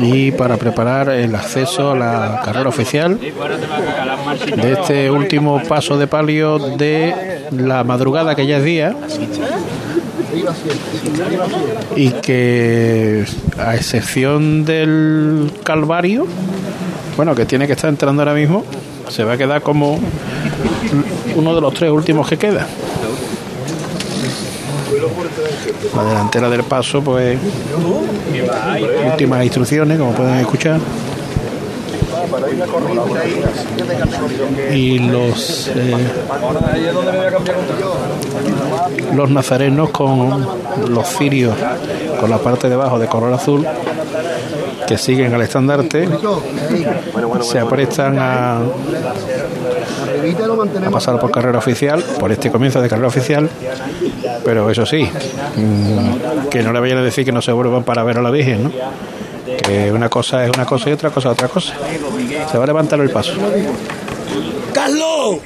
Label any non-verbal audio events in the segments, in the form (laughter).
y para preparar el acceso a la carrera oficial de este último paso de palio de la madrugada que ya es día y que a excepción del Calvario bueno que tiene que estar entrando ahora mismo se va a quedar como uno de los tres últimos que queda la delantera del paso, pues últimas instrucciones, como pueden escuchar. Y los eh, los nazarenos con los cirios con la parte de abajo de color azul que siguen al estandarte se aprestan a, a pasar por carrera oficial, por este comienzo de carrera oficial, pero eso sí, mm, que no le vayan a decir que no se vuelvan para ver a la Virgen, ¿no? que una cosa es una cosa y otra cosa es otra cosa. Se va a levantar el paso. ¡Carlos!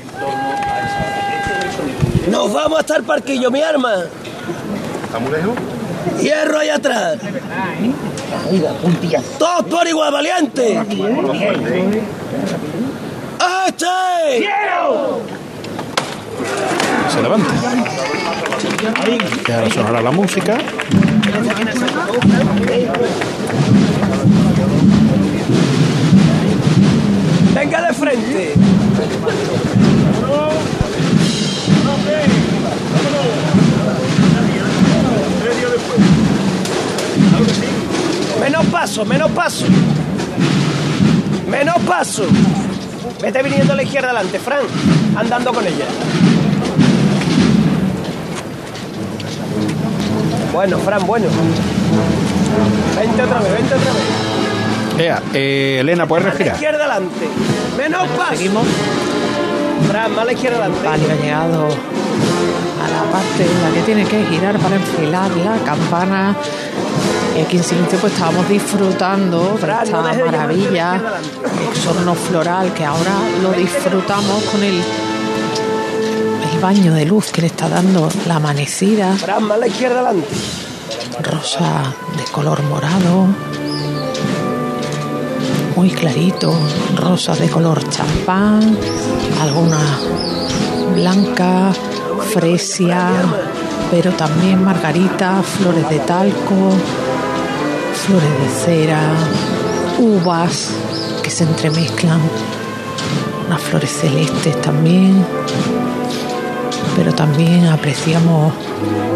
Nos vamos hasta el parquillo, mi arma. ¿Estamos lejos? Hierro ahí atrás. Todos por igual, valiente. ¡Este! Se levanta. Y ahora sonará la música. Venga de frente. Menos paso, menos paso. Menos paso. Vete viniendo a la izquierda adelante, Fran. Andando con ella. Bueno, Fran, bueno. Vente otra vez, vente otra vez. Ea, eh, Elena, ¿puedes A la respirar? izquierda adelante. Menos paso. Seguimos. Fran, más a la izquierda adelante. Palio ha llegado a la parte en la que tiene que girar para enfilar la campana. Y aquí en silencio pues estábamos disfrutando de esta maravilla, adelante. exorno floral que ahora lo disfrutamos con el, el baño de luz que le está dando la amanecida, más a la izquierda adelante. rosa de color morado, muy clarito, rosas de color champán, alguna blanca, fresia, pero también margarita, flores de talco, flores de cera, uvas que se entremezclan, unas flores celestes también, pero también apreciamos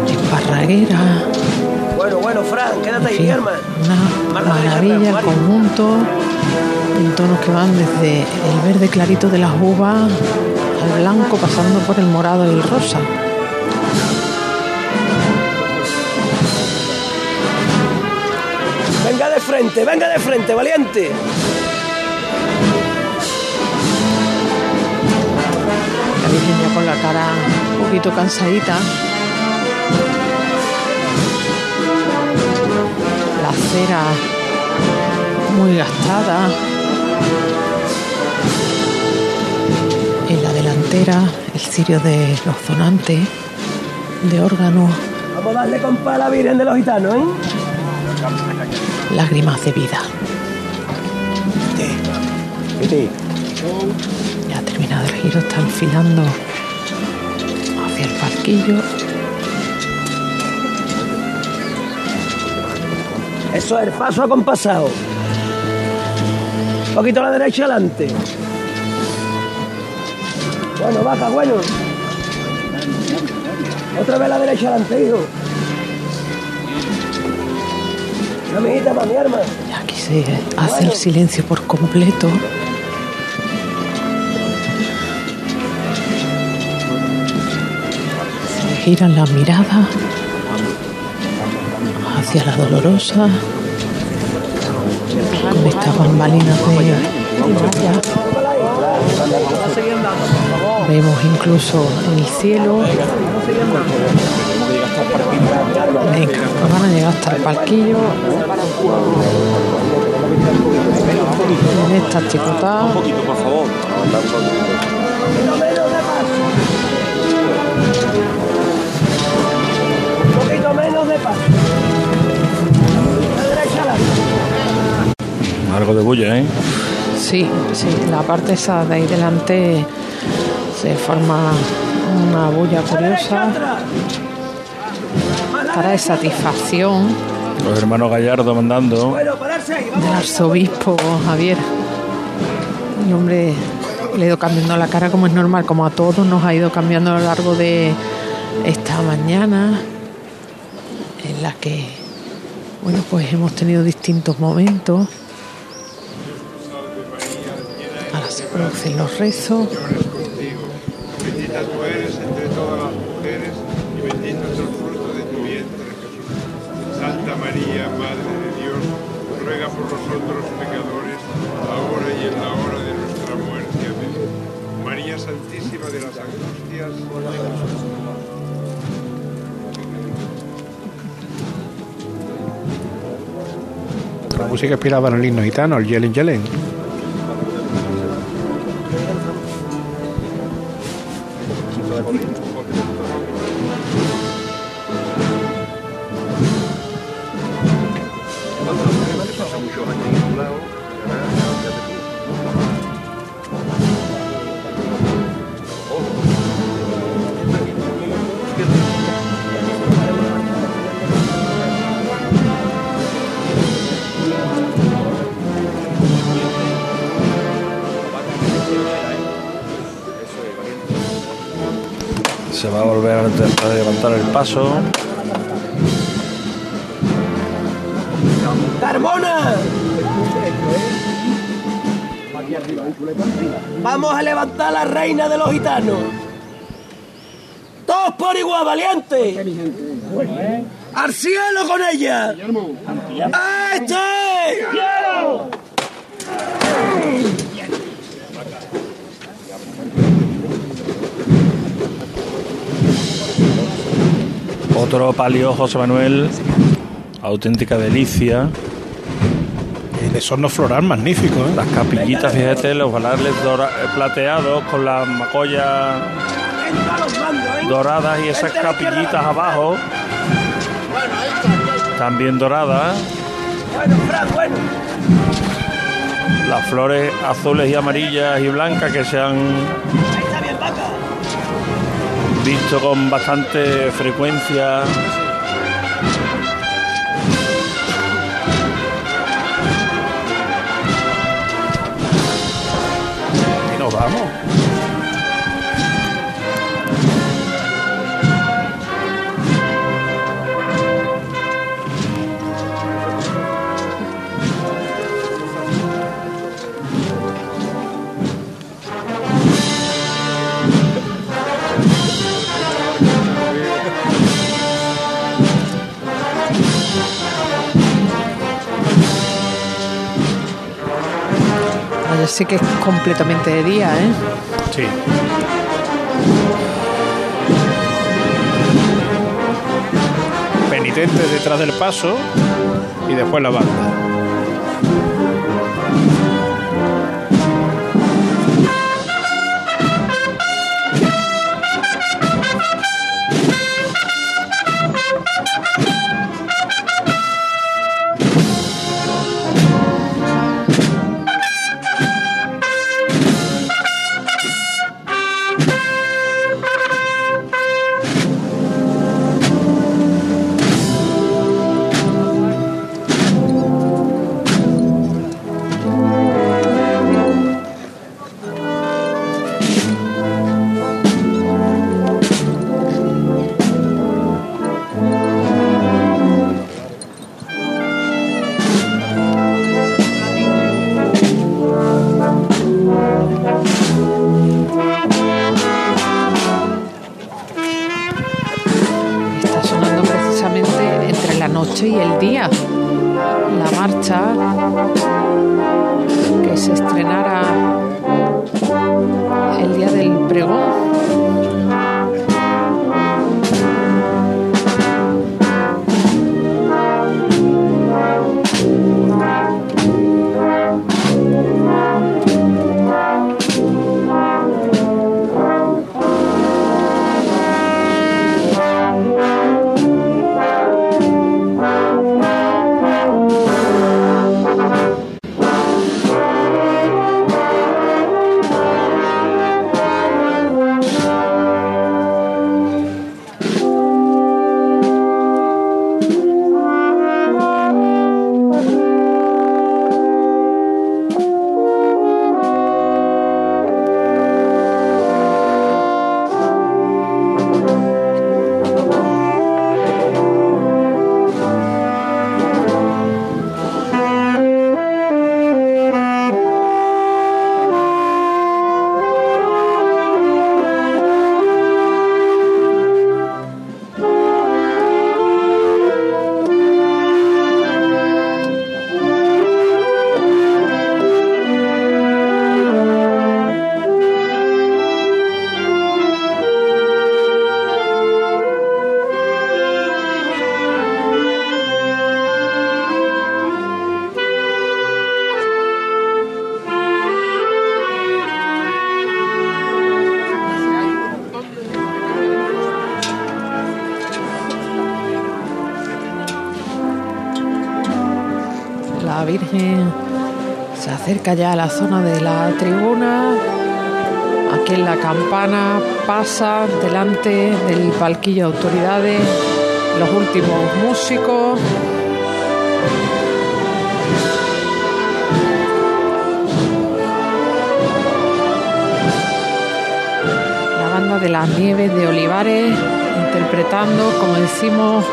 esparraguera, Bueno, bueno, Fran, quédate ahí, mi hermano. una maravilla el conjunto en tonos que van desde el verde clarito de las uvas al blanco pasando por el morado y el rosa. Venga de frente, venga de frente, valiente. La Virgen ya con la cara un poquito cansadita. La cera muy gastada. En la delantera el cirio de los zonantes de órgano, Vamos a darle compa a la Virgen de los Gitanos, ¿eh? lágrimas de vida. Ya ha terminado el giro, está enfilando hacia el parquillo. Eso es, paso acompasado. Un poquito a la derecha adelante. Bueno, baja, bueno. Otra vez a la derecha adelante, hijo. Una mijita más, mi hermano. Y aquí se hace el silencio por completo. Giran las miradas hacia la dolorosa con estas bambalinas de. Vemos incluso el cielo. Venga, van a llegar hasta el parquillo. En esta chicotada. Un poquito, por favor. Algo de bulla, ¿eh? Sí, sí, la parte esa de ahí delante se forma una bulla curiosa para de satisfacción Los hermanos Gallardo mandando. del arzobispo Javier. El hombre le ha ido cambiando la cara como es normal, como a todos nos ha ido cambiando a lo largo de esta mañana, bueno, pues hemos tenido distintos momentos. Ahora se producen los rezos. Bendita tú eres entre todas las mujeres y bendito es el fruto de tu vientre, Jesús. Santa María, Madre de Dios, ruega por nosotros pecadores, ahora y en la hora de nuestra muerte. Amén. María Santísima de las Angustias, música inspirada en el himno gitano, el Yelen Yelen. Gitanos. Todos por igual, valiente. ¡Al cielo con ella! Otro palio José Manuel. Auténtica delicia. El sorno floral magnífico, ¿eh? Las capillitas, fíjate, los dora- eh, plateados con las macollas doradas y esas capillitas abajo. También doradas. Las flores azules y amarillas y blancas que se han visto con bastante frecuencia. Vamos. Ayer sí que es completamente de día, ¿eh? Sí. Penitentes detrás del paso y después la banda. Sonando precisamente entre la noche y el día. La marcha que se estrenara el día del pregón. Se acerca ya a la zona de la tribuna. Aquí en la campana pasa delante del palquillo de autoridades los últimos músicos. La banda de las nieves de Olivares interpretando, como decimos,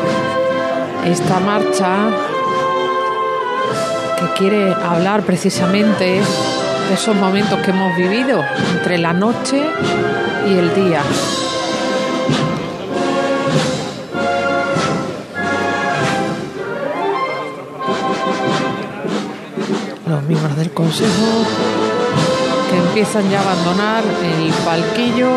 esta marcha quiere hablar precisamente de esos momentos que hemos vivido entre la noche y el día. Los miembros del consejo que empiezan ya a abandonar el palquillo.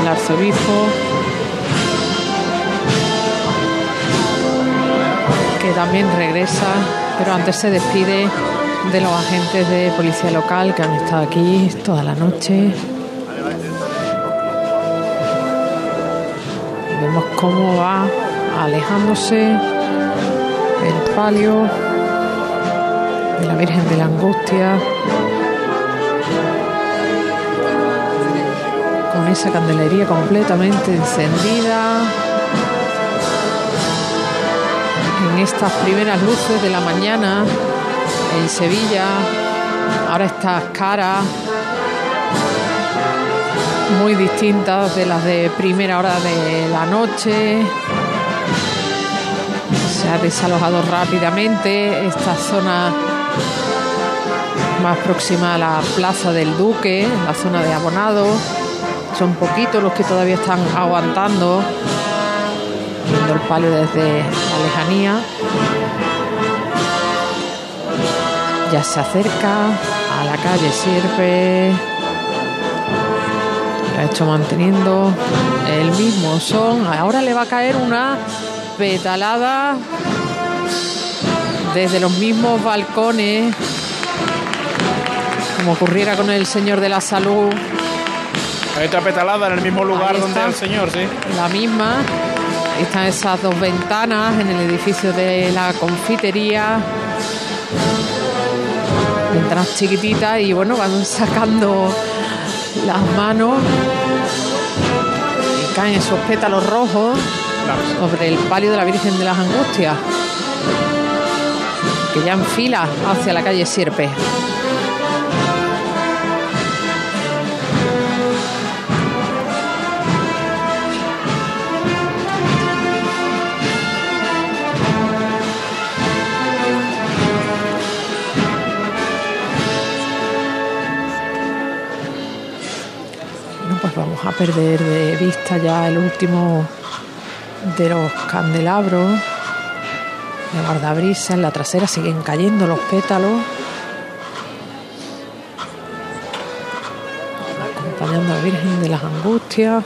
El arzobispo que también regresa, pero antes se despide de los agentes de policía local que han estado aquí toda la noche. Vemos cómo va alejándose el palio de la Virgen de la Angustia con esa candelería completamente encendida en estas primeras luces de la mañana en Sevilla. Ahora estas caras muy distintas de las de primera hora de la noche. Se ha desalojado rápidamente esta zona más próxima a la Plaza del Duque, la zona de Abonado. Son poquitos los que todavía están aguantando, viendo el palio desde la lejanía. Ya se acerca a la calle Sierpe. Ha hecho manteniendo el mismo son. Ahora le va a caer una petalada desde los mismos balcones, como ocurriera con el señor de la salud. Hay otra petalada en el mismo lugar donde el señor, sí. La misma. Están esas dos ventanas en el edificio de la confitería. Ventanas chiquititas y bueno, van (laughs) sacando las manos y caen esos pétalos rojos sobre el palio de la Virgen de las Angustias, que ya enfila hacia la calle Sierpe. Pues vamos a perder de vista ya el último de los candelabros. De guardabrisa en la trasera siguen cayendo los pétalos. Acompañando a la Virgen de las Angustias.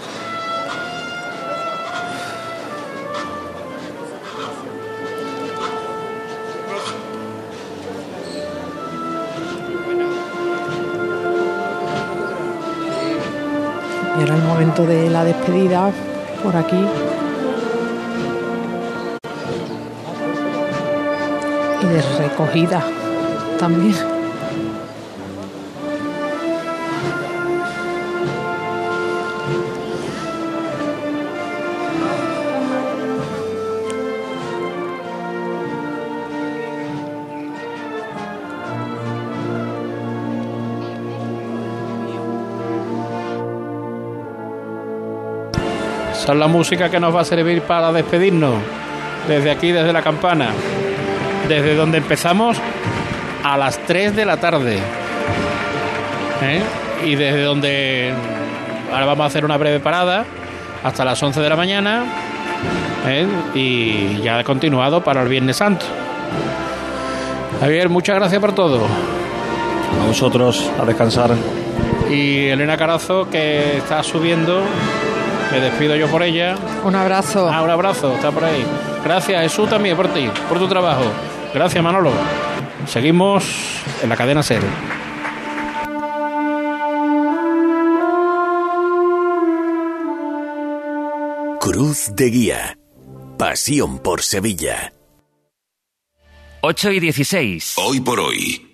De la despedida por aquí. Y de recogida también. Es la música que nos va a servir para despedirnos. Desde aquí, desde la campana. Desde donde empezamos a las 3 de la tarde. ¿Eh? Y desde donde ahora vamos a hacer una breve parada hasta las 11 de la mañana. ¿eh? Y ya he continuado para el Viernes Santo. Javier, muchas gracias por todo. A vosotros, a descansar. Y Elena Carazo, que está subiendo, me despido yo por ella. Un abrazo. Ah, un abrazo, está por ahí. Gracias, Jesús, también por ti, por tu trabajo. Gracias, Manolo. Seguimos en la cadena Ser. Cruz de Guía. Pasión por Sevilla. 8 y 16. Hoy por hoy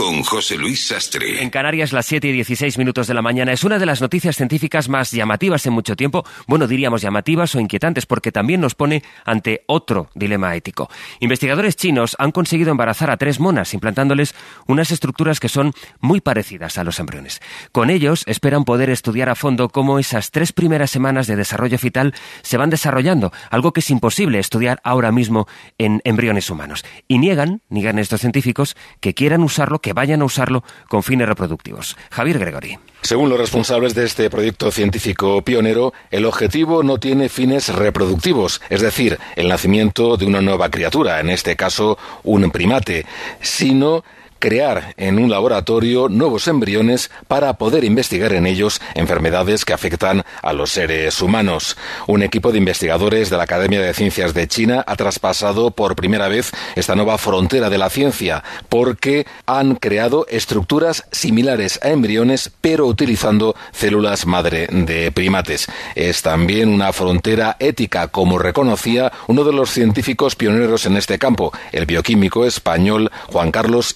con José Luis Sastre. En Canarias, las 7 y 16 minutos de la mañana. Es una de las noticias científicas más llamativas en mucho tiempo. Bueno, diríamos llamativas o inquietantes, porque también nos pone ante otro dilema ético. Investigadores chinos han conseguido embarazar a tres monas, implantándoles unas estructuras que son muy parecidas a los embriones. Con ellos esperan poder estudiar a fondo cómo esas tres primeras semanas de desarrollo fetal se van desarrollando, algo que es imposible estudiar ahora mismo en embriones humanos. Y niegan, niegan estos científicos, que quieran usarlo, que vayan a usarlo con fines reproductivos. Javier Gregory. Según los responsables de este proyecto científico pionero, el objetivo no tiene fines reproductivos, es decir, el nacimiento de una nueva criatura, en este caso un primate, sino crear en un laboratorio nuevos embriones para poder investigar en ellos enfermedades que afectan a los seres humanos. Un equipo de investigadores de la Academia de Ciencias de China ha traspasado por primera vez esta nueva frontera de la ciencia porque han creado estructuras similares a embriones pero utilizando células madre de primates. Es también una frontera ética como reconocía uno de los científicos pioneros en este campo, el bioquímico español Juan Carlos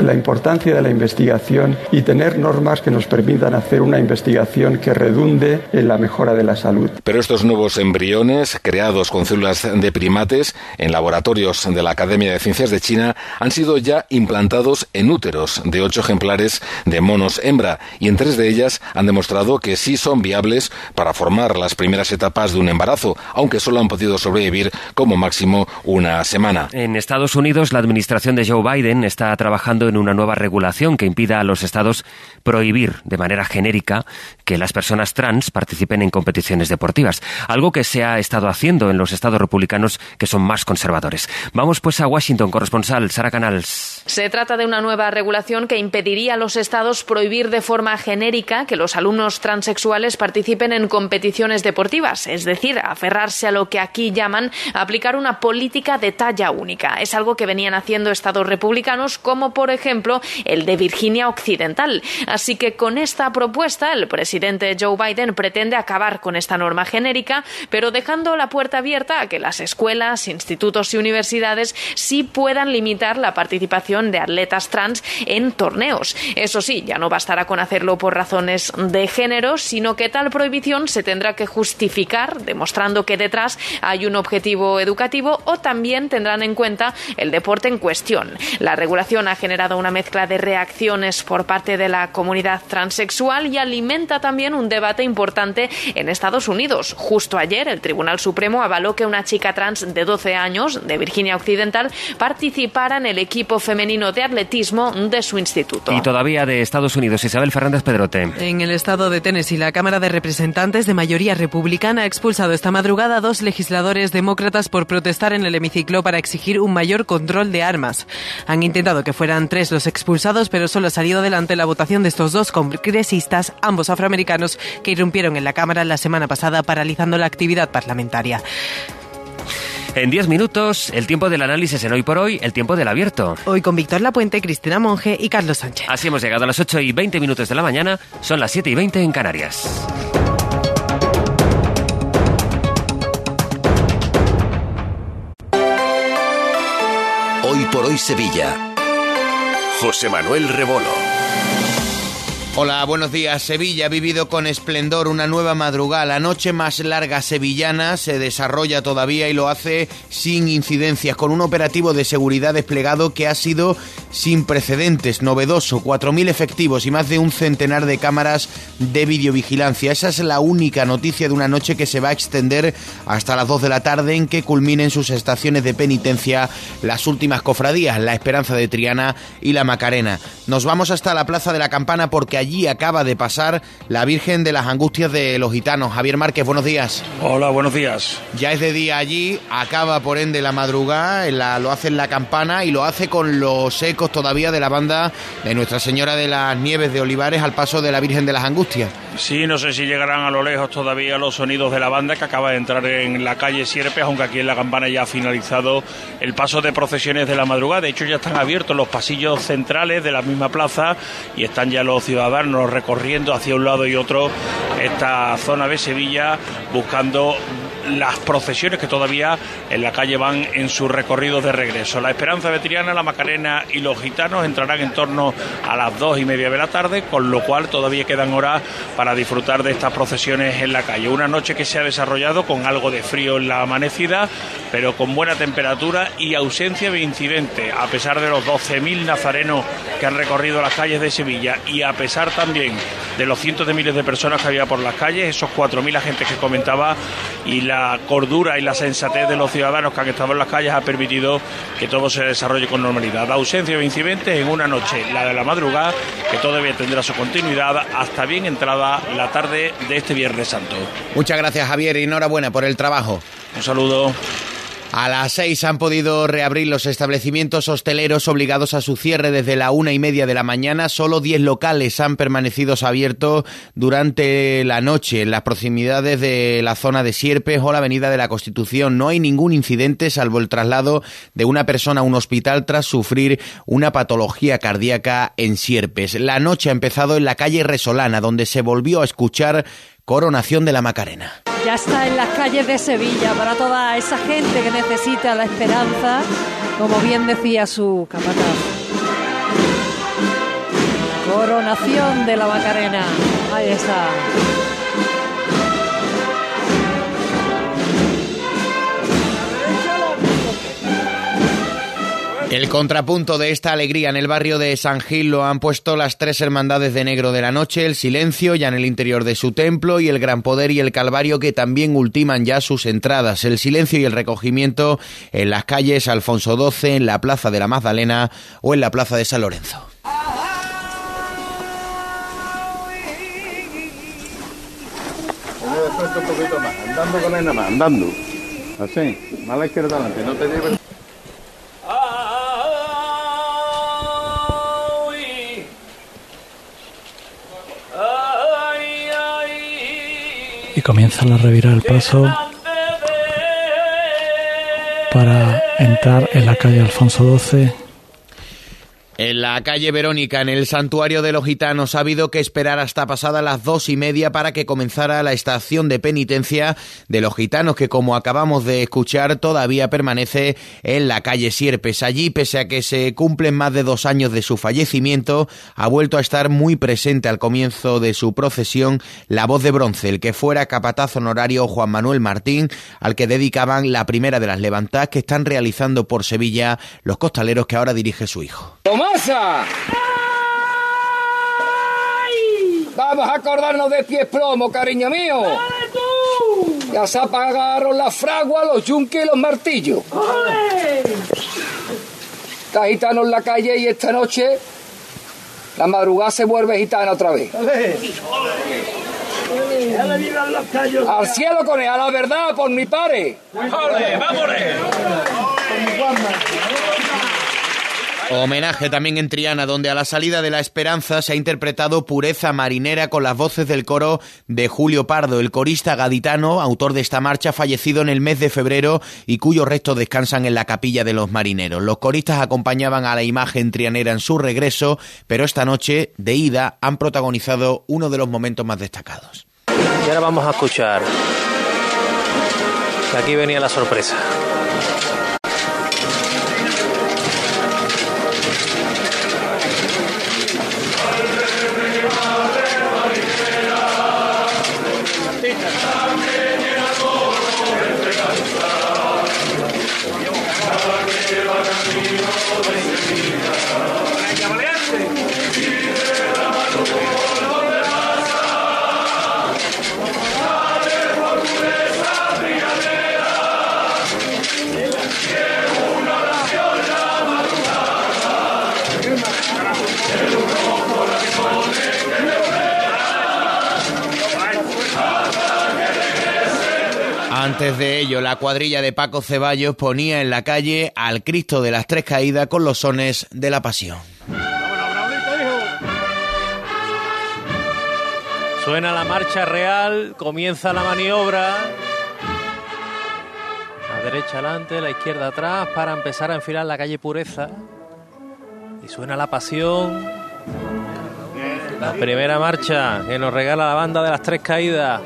La importancia de la investigación y tener normas que nos permitan hacer una investigación que redunde en la mejora de la salud. Pero estos nuevos embriones, creados con células de primates en laboratorios de la Academia de Ciencias de China, han sido ya implantados en úteros de ocho ejemplares de monos hembra y en tres de ellas han demostrado que sí son viables para formar las primeras etapas de un embarazo, aunque solo han podido sobrevivir como máximo una semana. En Estados Unidos, la administración de Joe Biden está trabajando trabajando en una nueva regulación que impida a los estados prohibir de manera genérica que las personas trans participen en competiciones deportivas, algo que se ha estado haciendo en los estados republicanos que son más conservadores. Vamos pues a Washington, corresponsal Sara Canals. Se trata de una nueva regulación que impediría a los estados prohibir de forma genérica que los alumnos transexuales participen en competiciones deportivas, es decir, aferrarse a lo que aquí llaman aplicar una política de talla única. Es algo que venían haciendo estados republicanos como por ejemplo el de Virginia Occidental. Así que con esta propuesta el presidente Joe Biden pretende acabar con esta norma genérica, pero dejando la puerta abierta a que las escuelas, institutos y universidades sí puedan limitar la participación de atletas trans en torneos. Eso sí, ya no bastará con hacerlo por razones de género, sino que tal prohibición se tendrá que justificar demostrando que detrás hay un objetivo educativo o también tendrán en cuenta el deporte en cuestión. La regulación ha generado una mezcla de reacciones por parte de la comunidad transexual y alimenta también un debate importante en Estados Unidos. Justo ayer el Tribunal Supremo avaló que una chica trans de 12 años de Virginia Occidental participara en el equipo femenino de atletismo de su instituto. Y todavía de Estados Unidos, Isabel Fernández Pedrote. En el estado de Tennessee, la Cámara de Representantes de mayoría republicana ha expulsado esta madrugada a dos legisladores demócratas por protestar en el hemiciclo para exigir un mayor control de armas. Han intentado que fueran tres los expulsados, pero solo ha salido adelante la votación de estos dos congresistas, ambos afroamericanos, que irrumpieron en la Cámara la semana pasada paralizando la actividad parlamentaria. En 10 minutos, el tiempo del análisis en Hoy por Hoy, el tiempo del abierto. Hoy con Víctor Lapuente, Cristina Monge y Carlos Sánchez. Así hemos llegado a las 8 y 20 minutos de la mañana, son las 7 y 20 en Canarias. Hoy por Hoy Sevilla José Manuel Rebolo. Hola, buenos días. Sevilla ha vivido con esplendor una nueva madrugada. La noche más larga sevillana se desarrolla todavía y lo hace sin incidencias, con un operativo de seguridad desplegado que ha sido sin precedentes, novedoso, 4.000 efectivos y más de un centenar de cámaras de videovigilancia. Esa es la única noticia de una noche que se va a extender hasta las 2 de la tarde en que culminen sus estaciones de penitencia las últimas cofradías, la Esperanza de Triana y la Macarena. Nos vamos hasta la Plaza de la Campana porque allí acaba de pasar la Virgen de las Angustias de los Gitanos. Javier Márquez, buenos días. Hola, buenos días. Ya es de día allí, acaba por ende la madrugada, lo hace en la campana y lo hace con los ecos todavía de la banda de Nuestra Señora de las Nieves de Olivares al paso de la Virgen de las Angustias. Sí, no sé si llegarán a lo lejos todavía los sonidos de la banda que acaba de entrar en la calle Sierpes, aunque aquí en la campana ya ha finalizado el paso de procesiones de la madrugada. De hecho, ya están abiertos los pasillos centrales de la misma plaza y están ya los ciudadanos recorriendo hacia un lado y otro esta zona de Sevilla buscando las procesiones que todavía en la calle van en su recorrido de regreso. La Esperanza de Triana, la Macarena y los gitanos entrarán en torno a las dos y media de la tarde, con lo cual todavía quedan horas para disfrutar de estas procesiones en la calle. Una noche que se ha desarrollado con algo de frío en la amanecida, pero con buena temperatura y ausencia de incidentes, a pesar de los 12.000 nazarenos que han recorrido las calles de Sevilla y a pesar también de los cientos de miles de personas que había por las calles, esos 4.000 agentes que comentaba y la cordura y la sensatez de los ciudadanos que han estado en las calles ha permitido que todo se desarrolle con normalidad. Ausencia de incidentes en una noche, la de la madrugada, que todavía tendrá su continuidad hasta bien entrada la tarde de este Viernes Santo. Muchas gracias Javier y enhorabuena por el trabajo. Un saludo. A las seis han podido reabrir los establecimientos hosteleros obligados a su cierre desde la una y media de la mañana. Solo diez locales han permanecido abiertos durante la noche en las proximidades de la zona de Sierpes o la Avenida de la Constitución. No hay ningún incidente salvo el traslado de una persona a un hospital tras sufrir una patología cardíaca en Sierpes. La noche ha empezado en la calle Resolana, donde se volvió a escuchar Coronación de la Macarena ya está en las calles de Sevilla para toda esa gente que necesita la esperanza, como bien decía su capataz. Coronación de la Macarena. Ahí está. El contrapunto de esta alegría en el barrio de San Gil lo han puesto las tres hermandades de negro de la noche, el silencio ya en el interior de su templo y el gran poder y el calvario que también ultiman ya sus entradas, el silencio y el recogimiento en las calles Alfonso XII, en la Plaza de la Magdalena o en la Plaza de San Lorenzo. Comienzan a revirar el paso para entrar en la calle Alfonso XII en la calle Verónica, en el santuario de los gitanos, ha habido que esperar hasta pasadas las dos y media para que comenzara la estación de penitencia de los gitanos, que como acabamos de escuchar, todavía permanece en la calle Sierpes. Allí, pese a que se cumplen más de dos años de su fallecimiento, ha vuelto a estar muy presente al comienzo de su procesión la voz de bronce, el que fuera capataz honorario Juan Manuel Martín, al que dedicaban la primera de las levantadas que están realizando por Sevilla los costaleros que ahora dirige su hijo. ¡Tomasa! Vamos a acordarnos de pies plomo, cariño mío. Ya se apagaron las fraguas, los yunques y los martillos. Está gitano en la calle y esta noche la madrugada se vuelve gitana otra vez. Al cielo con él, a la verdad, por mi pare. ¡Vámonos! Homenaje también en Triana, donde a la salida de la esperanza se ha interpretado Pureza Marinera con las voces del coro de Julio Pardo, el corista gaditano, autor de esta marcha, fallecido en el mes de febrero y cuyos restos descansan en la capilla de los marineros. Los coristas acompañaban a la imagen trianera en su regreso, pero esta noche, de ida, han protagonizado uno de los momentos más destacados. Y ahora vamos a escuchar. Aquí venía la sorpresa. Antes de ello, la cuadrilla de Paco Ceballos ponía en la calle al Cristo de las Tres Caídas con los sones de la Pasión. Suena la marcha real, comienza la maniobra. La derecha adelante, la izquierda atrás para empezar a enfilar la calle Pureza. Y suena la pasión. La primera marcha que nos regala la banda de las tres caídas.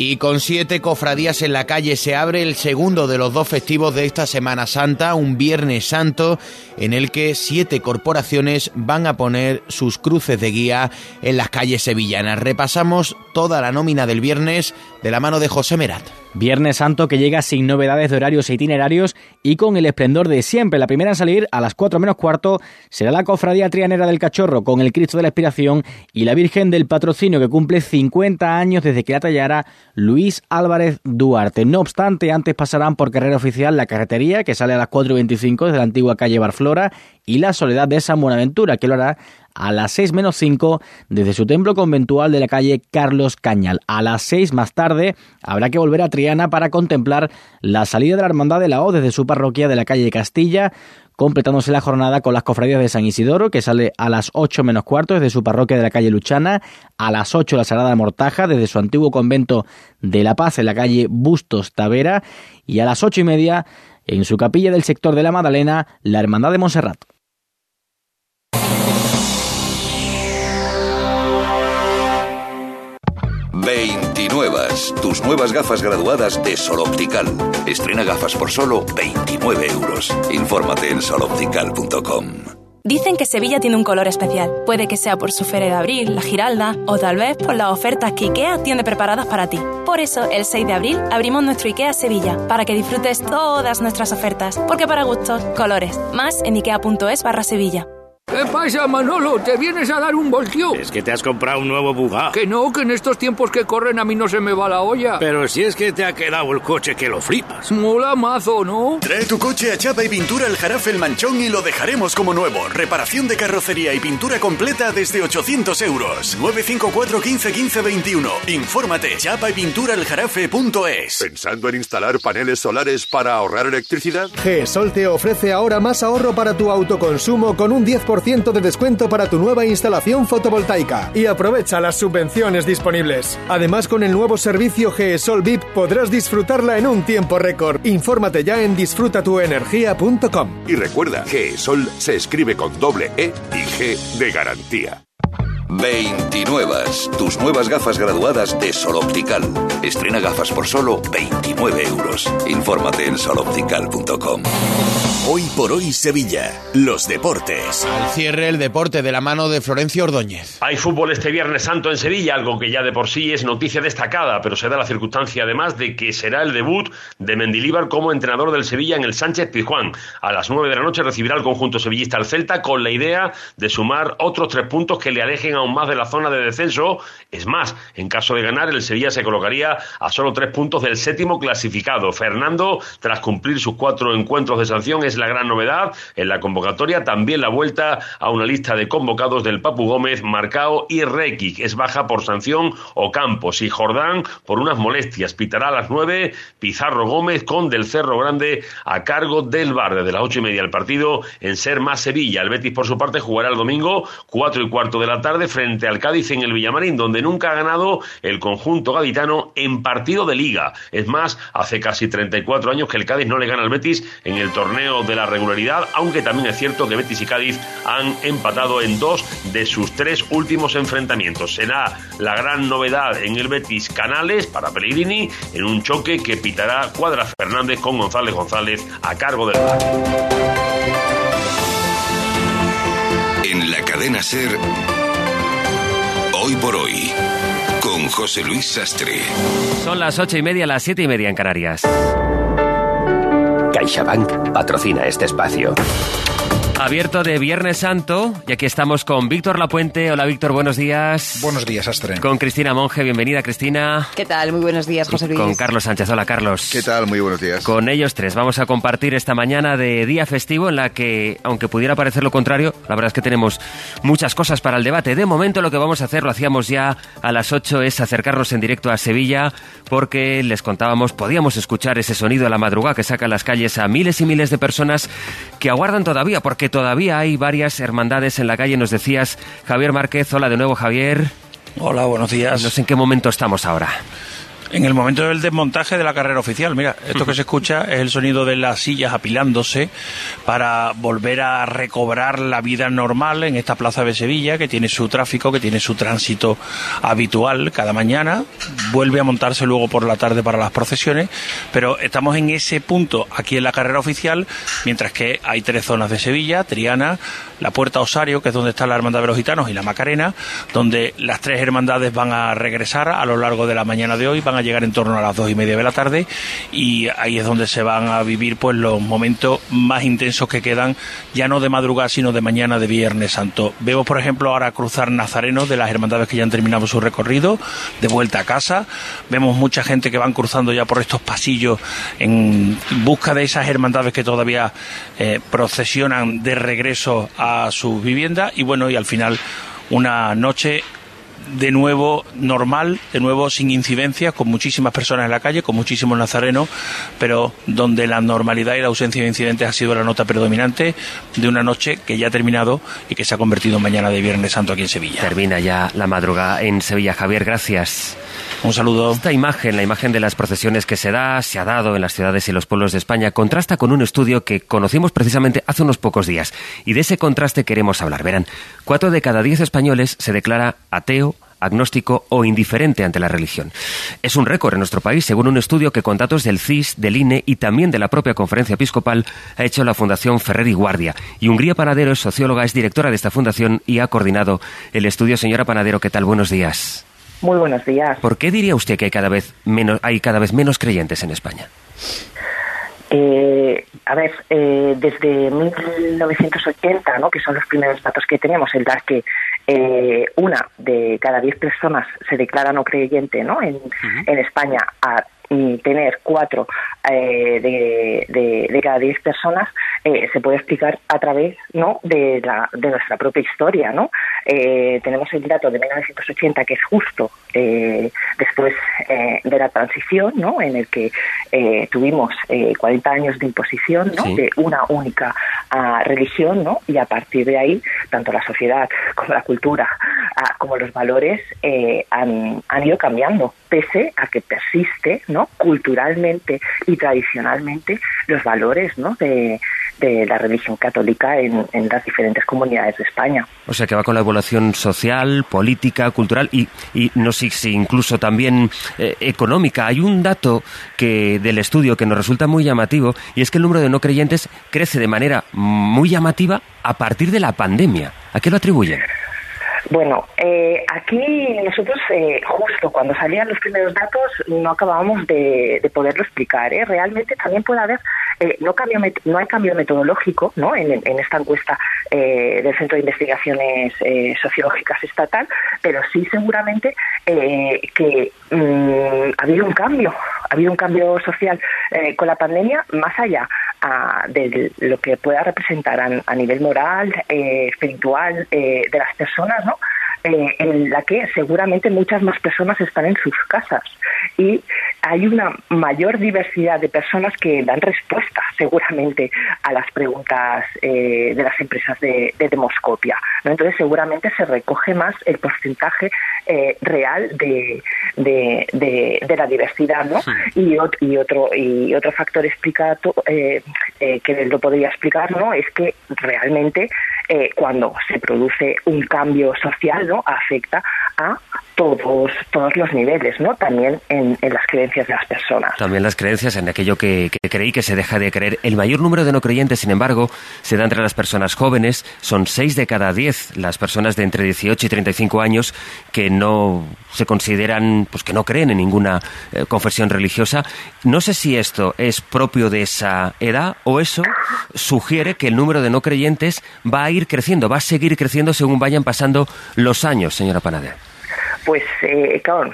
Y con siete cofradías en la calle se abre el segundo de los dos festivos de esta Semana Santa, un Viernes Santo, en el que siete corporaciones van a poner sus cruces de guía en las calles sevillanas. Repasamos toda la nómina del viernes de la mano de José Merat. Viernes Santo que llega sin novedades de horarios e itinerarios y con el esplendor de siempre. La primera en salir a las 4 menos cuarto será la Cofradía Trianera del Cachorro con el Cristo de la Expiración y la Virgen del Patrocinio que cumple 50 años desde que la tallara Luis Álvarez Duarte. No obstante, antes pasarán por carrera oficial la carretería que sale a las 4 y 25 desde la antigua calle Barflora y la Soledad de San Buenaventura que lo hará a las 6 menos 5 desde su templo conventual de la calle Carlos Cañal. A las 6 más tarde habrá que volver a Triana para contemplar la salida de la Hermandad de la O desde su parroquia de la calle Castilla, completándose la jornada con las cofradías de San Isidoro, que sale a las 8 menos cuarto desde su parroquia de la calle Luchana, a las 8 la Sagrada Mortaja desde su antiguo convento de La Paz en la calle Bustos Tavera, y a las 8 y media en su capilla del sector de la Magdalena, la Hermandad de Montserrat. 29. Tus nuevas gafas graduadas de Sol Optical. Estrena gafas por solo 29 euros. Infórmate en soloptical.com. Dicen que Sevilla tiene un color especial. Puede que sea por su feria de abril, la Giralda, o tal vez por las ofertas que IKEA tiene preparadas para ti. Por eso, el 6 de abril abrimos nuestro IKEA Sevilla, para que disfrutes todas nuestras ofertas. Porque para gustos, colores. Más en ikea.es barra Sevilla. ¿Qué pasa, Manolo? ¿Te vienes a dar un voltio? Es que te has comprado un nuevo bugá. Que no, que en estos tiempos que corren a mí no se me va la olla. Pero si es que te ha quedado el coche que lo flipas. Mola mazo, ¿no? Trae tu coche a Chapa y Pintura El Jarafe El Manchón y lo dejaremos como nuevo. Reparación de carrocería y pintura completa desde 800 euros. 954 15 15 21. Infórmate, chapa y pintura el jarafe.es. ¿Pensando en instalar paneles solares para ahorrar electricidad? GESOL te ofrece ahora más ahorro para tu autoconsumo con un 10% de descuento para tu nueva instalación fotovoltaica y aprovecha las subvenciones disponibles. Además, con el nuevo servicio GESOL VIP podrás disfrutarla en un tiempo récord. Infórmate ya en disfrutatuenergia.com. Y recuerda, GESOL se escribe con doble E y G de garantía. 29. Tus nuevas gafas graduadas de Sol Optical. Estrena gafas por solo 29 euros. Infórmate en soloptical.com. Hoy por hoy Sevilla. Los deportes. Al cierre el deporte de la mano de Florencio Ordóñez. Hay fútbol este Viernes Santo en Sevilla, algo que ya de por sí es noticia destacada, pero se da la circunstancia además de que será el debut de Mendilíbar como entrenador del Sevilla en el Sánchez Pizjuán. A las 9 de la noche recibirá el conjunto sevillista al Celta con la idea de sumar otros tres puntos que le alejen aún más de la zona de descenso. Es más, en caso de ganar, el Sevilla se colocaría a solo tres puntos del séptimo clasificado. Fernando, tras cumplir sus cuatro encuentros de sanción, es la gran novedad en la convocatoria. También la vuelta a una lista de convocados del Papu Gómez, Marcao y Rekic. Es baja por sanción o Campos y Jordán por unas molestias. Pitará a las nueve Pizarro Gómez con Del Cerro Grande a cargo del Bar. Desde las ocho y media el partido en Ser más Sevilla. El Betis, por su parte, jugará el domingo cuatro y cuarto de la tarde frente al Cádiz en el Villamarín, donde nunca ha ganado el conjunto gaditano en partido de liga. Es más, hace casi 34 años que el Cádiz no le gana al Betis en el torneo de la regularidad, aunque también es cierto que Betis y Cádiz han empatado en dos de sus tres últimos enfrentamientos. Será la gran novedad en el Betis Canales para Pellegrini en un choque que pitará Cuadra Fernández con González González a cargo del. En la cadena Ser, hoy por hoy, con José Luis Sastre. Son las ocho y media, las siete y media en Canarias. CaixaBank patrocina este espacio. Abierto de Viernes Santo, y aquí estamos con Víctor Lapuente. Hola Víctor, buenos días. Buenos días, Astre. Con Cristina Monge, bienvenida Cristina. ¿Qué tal? Muy buenos días, José Luis. Con Carlos Sánchez, hola Carlos. ¿Qué tal? Muy buenos días. Con ellos tres vamos a compartir esta mañana de día festivo en la que, aunque pudiera parecer lo contrario, la verdad es que tenemos muchas cosas para el debate. De momento lo que vamos a hacer, lo hacíamos ya a las 8, es acercarnos en directo a Sevilla porque les contábamos, podíamos escuchar ese sonido a la madrugada que saca a las calles a miles y miles de personas que aguardan todavía, porque todavía hay varias hermandades en la calle. Nos decías, Javier Márquez, hola de nuevo Javier. Hola, buenos días. No sé en qué momento estamos ahora. En el momento del desmontaje de la carrera oficial, mira, esto que se escucha es el sonido de las sillas apilándose para volver a recobrar la vida normal en esta plaza de Sevilla, que tiene su tráfico, que tiene su tránsito habitual. Cada mañana, vuelve a montarse luego por la tarde para las procesiones, pero estamos en ese punto aquí en la carrera oficial, mientras que hay tres zonas de Sevilla, Triana, la Puerta Osario, que es donde está la Hermandad de los Gitanos, y la Macarena, donde las tres hermandades van a regresar a lo largo de la mañana de hoy, van a llegar en torno a las dos y media de la tarde, y ahí es donde se van a vivir pues los momentos más intensos que quedan, ya no de madrugada, sino de mañana de Viernes Santo. Vemos, por ejemplo, ahora cruzar nazarenos de las hermandades que ya han terminado su recorrido, de vuelta a casa. Vemos mucha gente que van cruzando ya por estos pasillos en busca de esas hermandades que todavía eh, procesionan de regreso a a su vivienda y bueno, y al final una noche de nuevo normal, de nuevo sin incidencias, con muchísimas personas en la calle, con muchísimos nazarenos, pero donde la normalidad y la ausencia de incidentes ha sido la nota predominante de una noche que ya ha terminado y que se ha convertido en mañana de Viernes Santo aquí en Sevilla. Termina ya la madrugada en Sevilla. Javier, gracias. Un saludo. Esta imagen, la imagen de las procesiones que se da, se ha dado en las ciudades y los pueblos de España, contrasta con un estudio que conocimos precisamente hace unos pocos días. Y de ese contraste queremos hablar. Verán, cuatro de cada diez españoles se declara ateo, agnóstico o indiferente ante la religión. Es un récord en nuestro país, según un estudio que con datos del CIS, del INE y también de la propia Conferencia Episcopal ha hecho la Fundación Ferrer y Guardia. Y Hungría Panadero es socióloga, es directora de esta fundación y ha coordinado el estudio. Señora Panadero, ¿qué tal? Buenos días. Muy buenos días. ¿Por qué diría usted que hay cada vez menos, hay cada vez menos creyentes en España? Eh, a ver, eh, desde 1980, ¿no? que son los primeros datos que tenemos, el dar que eh, una de cada diez personas se declara no creyente ¿no? En, en España a tener cuatro eh, de, de, cada diez personas eh, se puede explicar a través ¿no? de, la, de nuestra propia historia. ¿no? Eh, tenemos el dato de 1980 que es justo después de la transición, ¿no? en el que tuvimos 40 años de imposición ¿no? de una única ah, religión ¿no? y a partir de ahí tanto la sociedad como la cultura ah, como los valores han, han ido cambiando pese a que persiste ¿no? culturalmente y tradicionalmente los valores ¿no? de, la religión católica en, las diferentes comunidades de España. O sea que va con la evolución social, política, cultural y, no sé si incluso también eh, económica. Hay un dato que del estudio que nos resulta muy llamativo y es que el número de no creyentes crece de manera muy llamativa a partir de la pandemia. ¿A qué lo atribuyen? Bueno, eh, aquí nosotros eh, justo cuando salían los primeros datos no acabábamos de, poderlo explicar. ¿eh? Realmente también puede haber, eh, no, cambio, no hay cambio metodológico ¿no? en, esta encuesta del Centro de Investigaciones Sociológicas Estatal, pero sí seguramente que mm, ha habido un cambio, ha habido un cambio social con la pandemia más allá de lo que pueda representar a, nivel moral, eh, espiritual de las personas, ¿no? Eh, en la que seguramente muchas más personas están en sus casas y hay una mayor diversidad de personas que dan respuesta seguramente a las preguntas eh, de las empresas de, demoscopia. Entonces seguramente se recoge más el porcentaje eh, real de, de, la diversidad. ¿no? Y, y, otro, y otro factor explicado, que lo podría explicar ¿no? es que realmente cuando se produce un cambio social ¿no? afecta a todos, todos los niveles, ¿no? También en, las creencias de las personas. También las creencias en aquello que, creí que se deja de creer. El mayor número de no creyentes, sin embargo, se da entre las personas jóvenes. Son seis de cada diez las personas de entre 18 y 35 años que no se consideran, pues que no creen en ninguna eh, confesión religiosa. No sé si esto es propio de esa edad o eso sugiere que el número de no creyentes va a ir creciendo, va a seguir creciendo según vayan pasando los años, señora Panader pues eh, claro,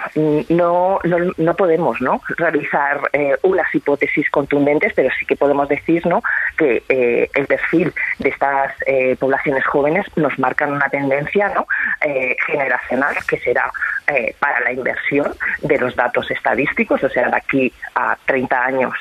no, no, podemos ¿no? realizar eh, unas hipótesis contundentes, pero sí que podemos decir ¿no? que eh, el perfil de estas poblaciones jóvenes nos marcan una tendencia ¿no? generacional que será para la inversión de los datos estadísticos, o sea, de aquí a 30 años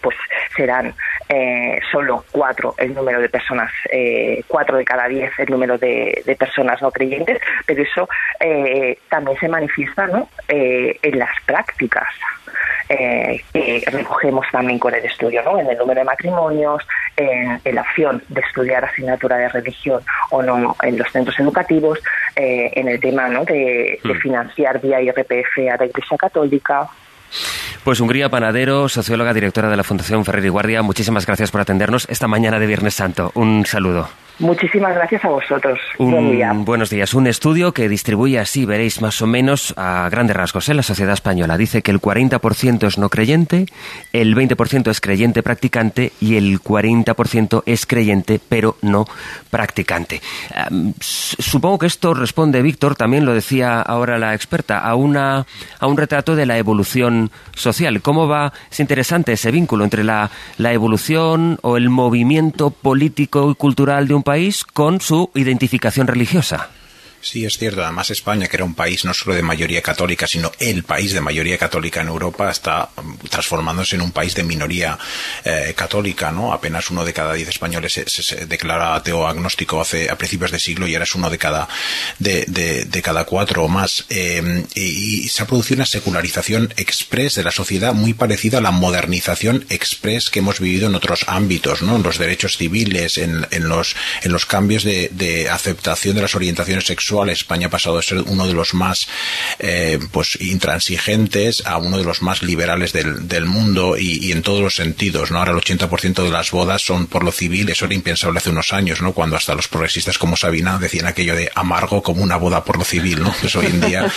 pues serán eh, solo cuatro el número de personas, eh, cuatro de cada diez el número de, personas no creyentes, pero eso eh, también se manifiesta ¿no? en las prácticas. Que recogemos también con el estudio, ¿no? en el número de matrimonios, en, la opción de estudiar asignatura de religión o no en los centros educativos, en el tema ¿no? de, de hmm. financiar vía IRPF a la Iglesia Católica. Pues Hungría Panadero, socióloga, directora de la Fundación Ferrer y Guardia, muchísimas gracias por atendernos esta mañana de Viernes Santo. Un saludo. Muchísimas gracias a vosotros. Buenos días. Un estudio que distribuye así, veréis más o menos a grandes rasgos en la sociedad española. Dice que el 40% es no creyente, el 20% es creyente practicante y el 40% es creyente pero no practicante. supongo que esto responde, Víctor, también lo decía ahora la experta, a, una, a un retrato de la evolución social. ¿Cómo va? Es interesante ese vínculo entre la, la evolución o el movimiento político y cultural de un país con su identificación religiosa. Sí, es cierto. Además, España, que era un país no solo de mayoría católica, sino el país de mayoría católica en Europa, está um, transformándose en un país de minoría eh, católica, ¿no? Apenas uno de cada diez españoles se, declara ateo agnóstico hace a principios de siglo y ahora es uno de cada de, de, cada cuatro o más. Eh, y, se ha producido una secularización express de la sociedad muy parecida a la modernización express que hemos vivido en otros ámbitos, ¿no? En los derechos civiles, en, en los en los cambios de, de aceptación de las orientaciones sexuales España ha pasado de ser uno de los más eh, pues intransigentes a uno de los más liberales del, mundo y, en todos los sentidos. ¿no? Ahora el 80% de las bodas son por lo civil, eso era impensable hace unos años, ¿no? cuando hasta los progresistas como Sabina decían aquello de amargo como una boda por lo civil. ¿no? Pues hoy en día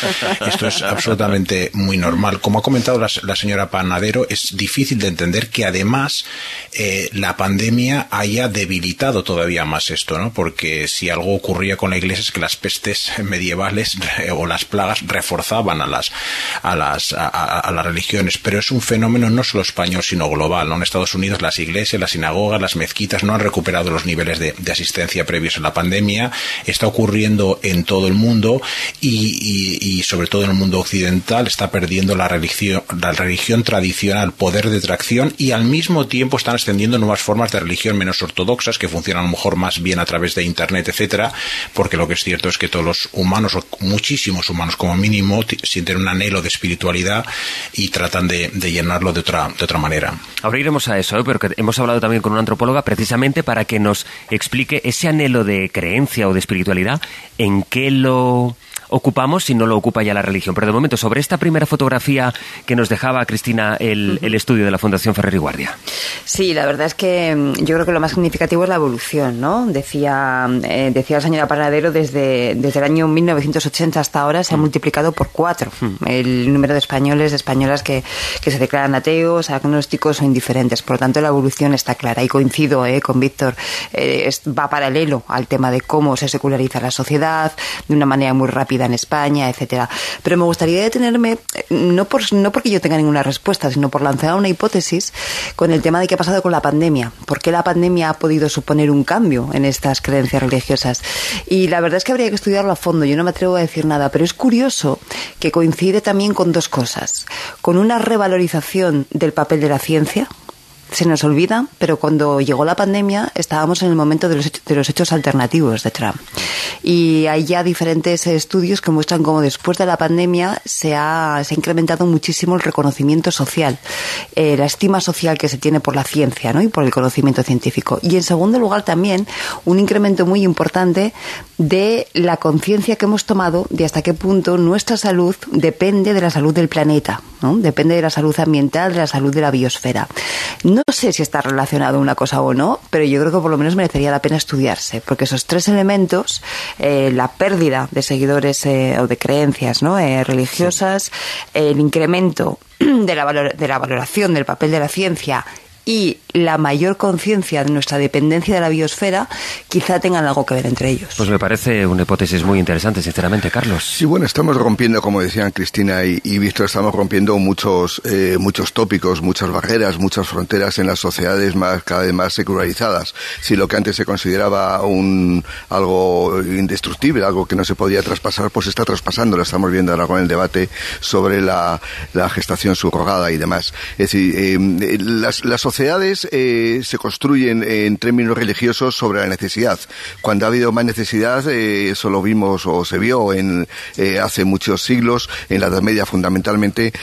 esto es absolutamente muy normal. Como ha comentado la, señora Panadero, es difícil de entender que además eh, la pandemia haya debilitado todavía más esto, ¿no? porque si algo ocurría con la iglesia es que las pestes medievales o las plagas reforzaban a las a las a, las religiones, pero es un fenómeno no solo español sino global. En Estados Unidos las iglesias, las sinagogas, las mezquitas no han recuperado los niveles de, asistencia previos a la pandemia. Está ocurriendo en todo el mundo y, sobre todo en el mundo occidental está perdiendo la religión la religión tradicional poder de tracción y al mismo tiempo están extendiendo nuevas formas de religión menos ortodoxas que funcionan a lo mejor más bien a través de internet, etcétera, porque lo que es cierto es que los humanos, o muchísimos humanos como mínimo, sienten un anhelo de espiritualidad y tratan de, llenarlo de otra, de otra manera. Ahora iremos a eso, ¿eh? pero que hemos hablado también con una antropóloga precisamente para que nos explique ese anhelo de creencia o de espiritualidad, en qué lo ocupamos si no lo ocupa ya la religión. Pero de momento, sobre esta primera fotografía que nos dejaba Cristina el, estudio de la Fundación Ferrer y Guardia. Sí, la verdad es que mm, yo creo que lo más significativo es la evolución, ¿no? Decía, eh, decía la señora Paradero, desde, desde el año 1980 hasta ahora se ha mm. multiplicado por cuatro mm. el número de españoles, de españolas que, que se declaran ateos, agnósticos o indiferentes. Por lo tanto, la evolución está clara y coincido eh, con Víctor, eh, va paralelo al tema de cómo se seculariza la sociedad de una manera muy rápida en España, etcétera. Pero me gustaría detenerme, eh, no, por, no porque yo tenga ninguna respuesta, sino por lanzar una hipótesis con el tema de qué ha pasado con la pandemia. ¿Por qué la pandemia ha podido suponer un cambio en estas creencias religiosas? Y la verdad es que habría que estudiarlo a fondo. Yo no me atrevo a decir nada, pero es curioso que coincide también con dos cosas. Con una revalorización del papel de la ciencia, se nos olvida, pero cuando llegó la pandemia estábamos en el momento de los, de los hechos alternativos de Trump. Y hay ya diferentes estudios que muestran cómo después de la pandemia se ha, se ha incrementado muchísimo el reconocimiento social, eh, la estima social que se tiene por la ciencia ¿no? y por el conocimiento científico. Y en segundo lugar también un incremento muy importante de la conciencia que hemos tomado de hasta qué punto nuestra salud depende de la salud del planeta, ¿no? depende de la salud ambiental, de la salud de la biosfera. Sé si está relacionado una cosa o no, pero yo creo que por lo menos merecería la pena estudiarse, porque esos tres elementos, eh, la pérdida de seguidores eh, o de creencias ¿no? Eh, religiosas, el incremento (clears throat) de la, de la valoración del papel de la ciencia y la mayor conciencia de nuestra dependencia de la biosfera quizá tengan algo que ver entre ellos. Pues me parece una hipótesis muy interesante, sinceramente, Carlos. Sí, bueno, estamos rompiendo, como decían Cristina y, Víctor, estamos rompiendo muchos, eh, muchos tópicos, muchas barreras, muchas fronteras en las sociedades más, cada vez más secularizadas. Si lo que antes se consideraba un, algo indestructible, algo que no se podía traspasar, pues está traspasando. Lo estamos viendo ahora con el debate sobre la, la gestación subrogada y demás. Es decir, eh, las, las sociedades eh, se construyen en términos religiosos sobre la necesidad. Cuando ha habido más necesidad, eh, eso lo vimos o se vio en, eh, hace muchos siglos, en la Edad Media fundamentalmente,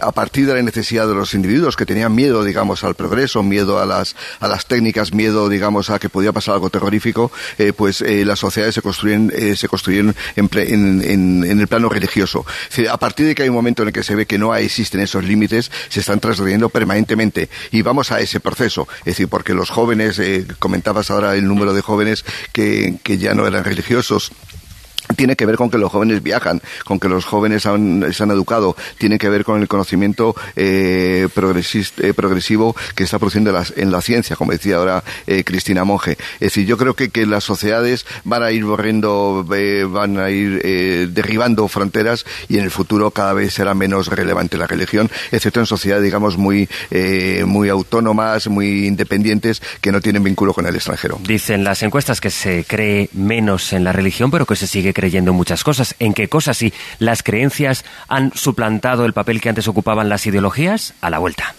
a partir de la necesidad de los individuos que tenían miedo, digamos, al progreso, miedo a las, a las técnicas, miedo, digamos, a que podía pasar algo terrorífico, pues las sociedades se construyen, se construyen en, el plano religioso. a partir de que hay un momento en el que se ve que no existen esos límites, se están transgrediendo permanentemente. Y vamos a ese proceso. Es decir, porque los jóvenes, eh, comentabas ahora el número de jóvenes que, que ya no eran religiosos, tiene que ver con que los jóvenes viajan, con que los jóvenes se han educado, tiene que ver con el conocimiento eh, eh, progresivo que está produciendo en la ciencia, como decía ahora eh, Cristina Monge. Es decir, yo creo que, las sociedades van a ir borriendo, van a ir derribando fronteras y en el futuro cada vez será menos relevante la religión, excepto en sociedades, digamos, muy, muy autónomas, muy independientes, que no tienen vínculo con el extranjero. Dicen las encuestas que se cree menos en la religión, pero que se sigue creyendo muchas cosas. ¿En qué cosas sí las creencias han suplantado el papel que antes ocupaban las ideologías? A la vuelta.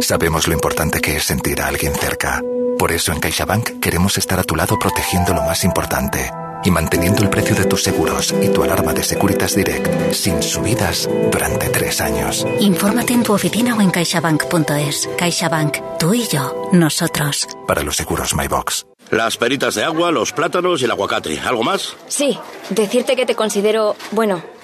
Sabemos lo importante que es sentir a alguien cerca. Por eso en CaixaBank queremos estar a tu lado protegiendo lo más importante y manteniendo el precio de tus seguros y tu alarma de Securitas Direct sin subidas durante tres años. Infórmate en tu oficina o en caixabank.es. CaixaBank, tú y yo, nosotros. Para los seguros MyBox. Las peritas de agua, los plátanos y el aguacate. ¿Algo más? Sí, decirte que te considero, bueno,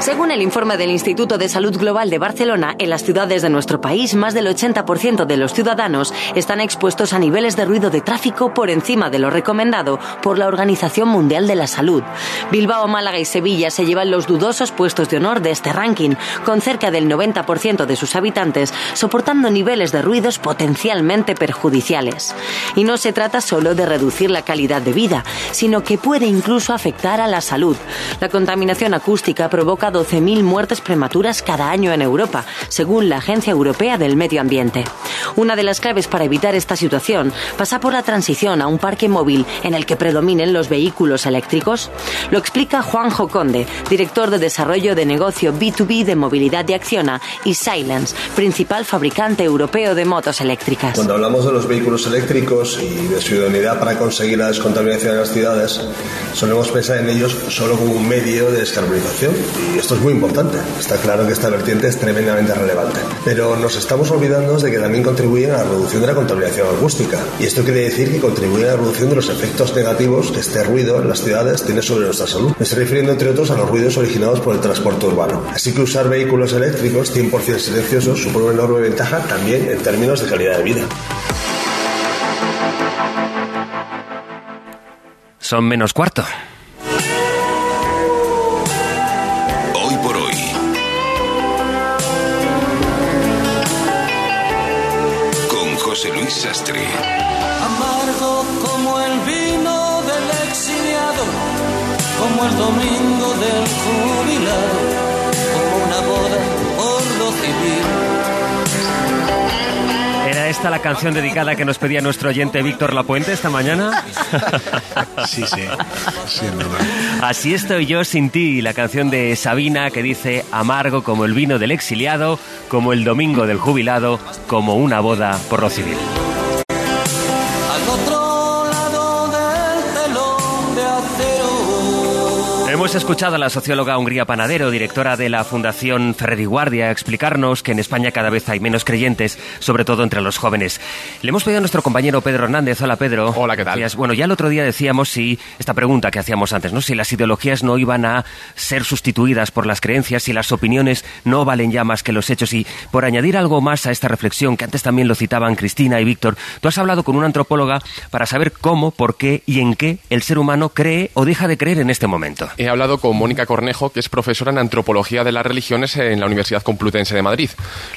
Según el informe del Instituto de Salud Global de Barcelona, en las ciudades de nuestro país, más del 80% de los ciudadanos están expuestos a niveles de ruido de tráfico por encima de lo recomendado por la Organización Mundial de la Salud. Bilbao, Málaga y Sevilla se llevan los dudosos puestos de honor de este ranking, con cerca del 90% de sus habitantes soportando niveles de ruidos potencialmente perjudiciales. Y no se trata solo de reducir la calidad de vida, sino que puede incluso afectar a la salud. La contaminación acústica provoca 12.000 muertes prematuras cada año en Europa, según la Agencia Europea del Medio Ambiente. Una de las claves para evitar esta situación pasa por la transición a un parque móvil en el que predominen los vehículos eléctricos. Lo explica Juanjo Conde, director de desarrollo de negocio B2B de movilidad de Acciona y Silence, principal fabricante europeo de motos eléctricas. Cuando hablamos de los vehículos eléctricos y de su idoneidad para conseguir la descontaminación de las ciudades, solemos pensar en ellos solo como un medio de descarbonización esto es muy importante. Está claro que esta vertiente es tremendamente relevante. Pero nos estamos olvidando de que también contribuyen a la reducción de la contaminación acústica. Y esto quiere decir que contribuye a la reducción de los efectos negativos que este ruido en las ciudades tiene sobre nuestra salud. Me estoy refiriendo, entre otros, a los ruidos originados por el transporte urbano. Así que usar vehículos eléctricos 100% silenciosos supone una enorme ventaja también en términos de calidad de vida. Son menos cuarto. Amargo como el vino del exiliado, como el domingo del jubilado, esta la canción dedicada que nos pedía nuestro oyente Víctor Lapuente esta mañana? Sí, sí. sí Así estoy yo sin ti, la canción de Sabina que dice amargo como el vino del exiliado, como el domingo del jubilado, como una boda por lo civil. Hemos escuchado a la socióloga Hungría Panadero, directora de la Fundación Ferrer y Guardia, explicarnos que en España cada vez hay menos creyentes, sobre todo entre los jóvenes. Le hemos pedido a nuestro compañero Pedro Hernández. Hola, Pedro. Hola, ¿qué tal? Bueno, ya el otro día decíamos si esta pregunta que hacíamos antes, ¿no? Si las ideologías no iban a ser sustituidas por las creencias, si las opiniones no valen ya más que los hechos. Y por añadir algo más a esta reflexión, que antes también lo citaban Cristina y Víctor, tú has hablado con una antropóloga para saber cómo, por qué y en qué el ser humano cree o deja de creer en este momento. He hablado con Mónica Cornejo, que es profesora en antropología de las religiones en la Universidad Complutense de Madrid.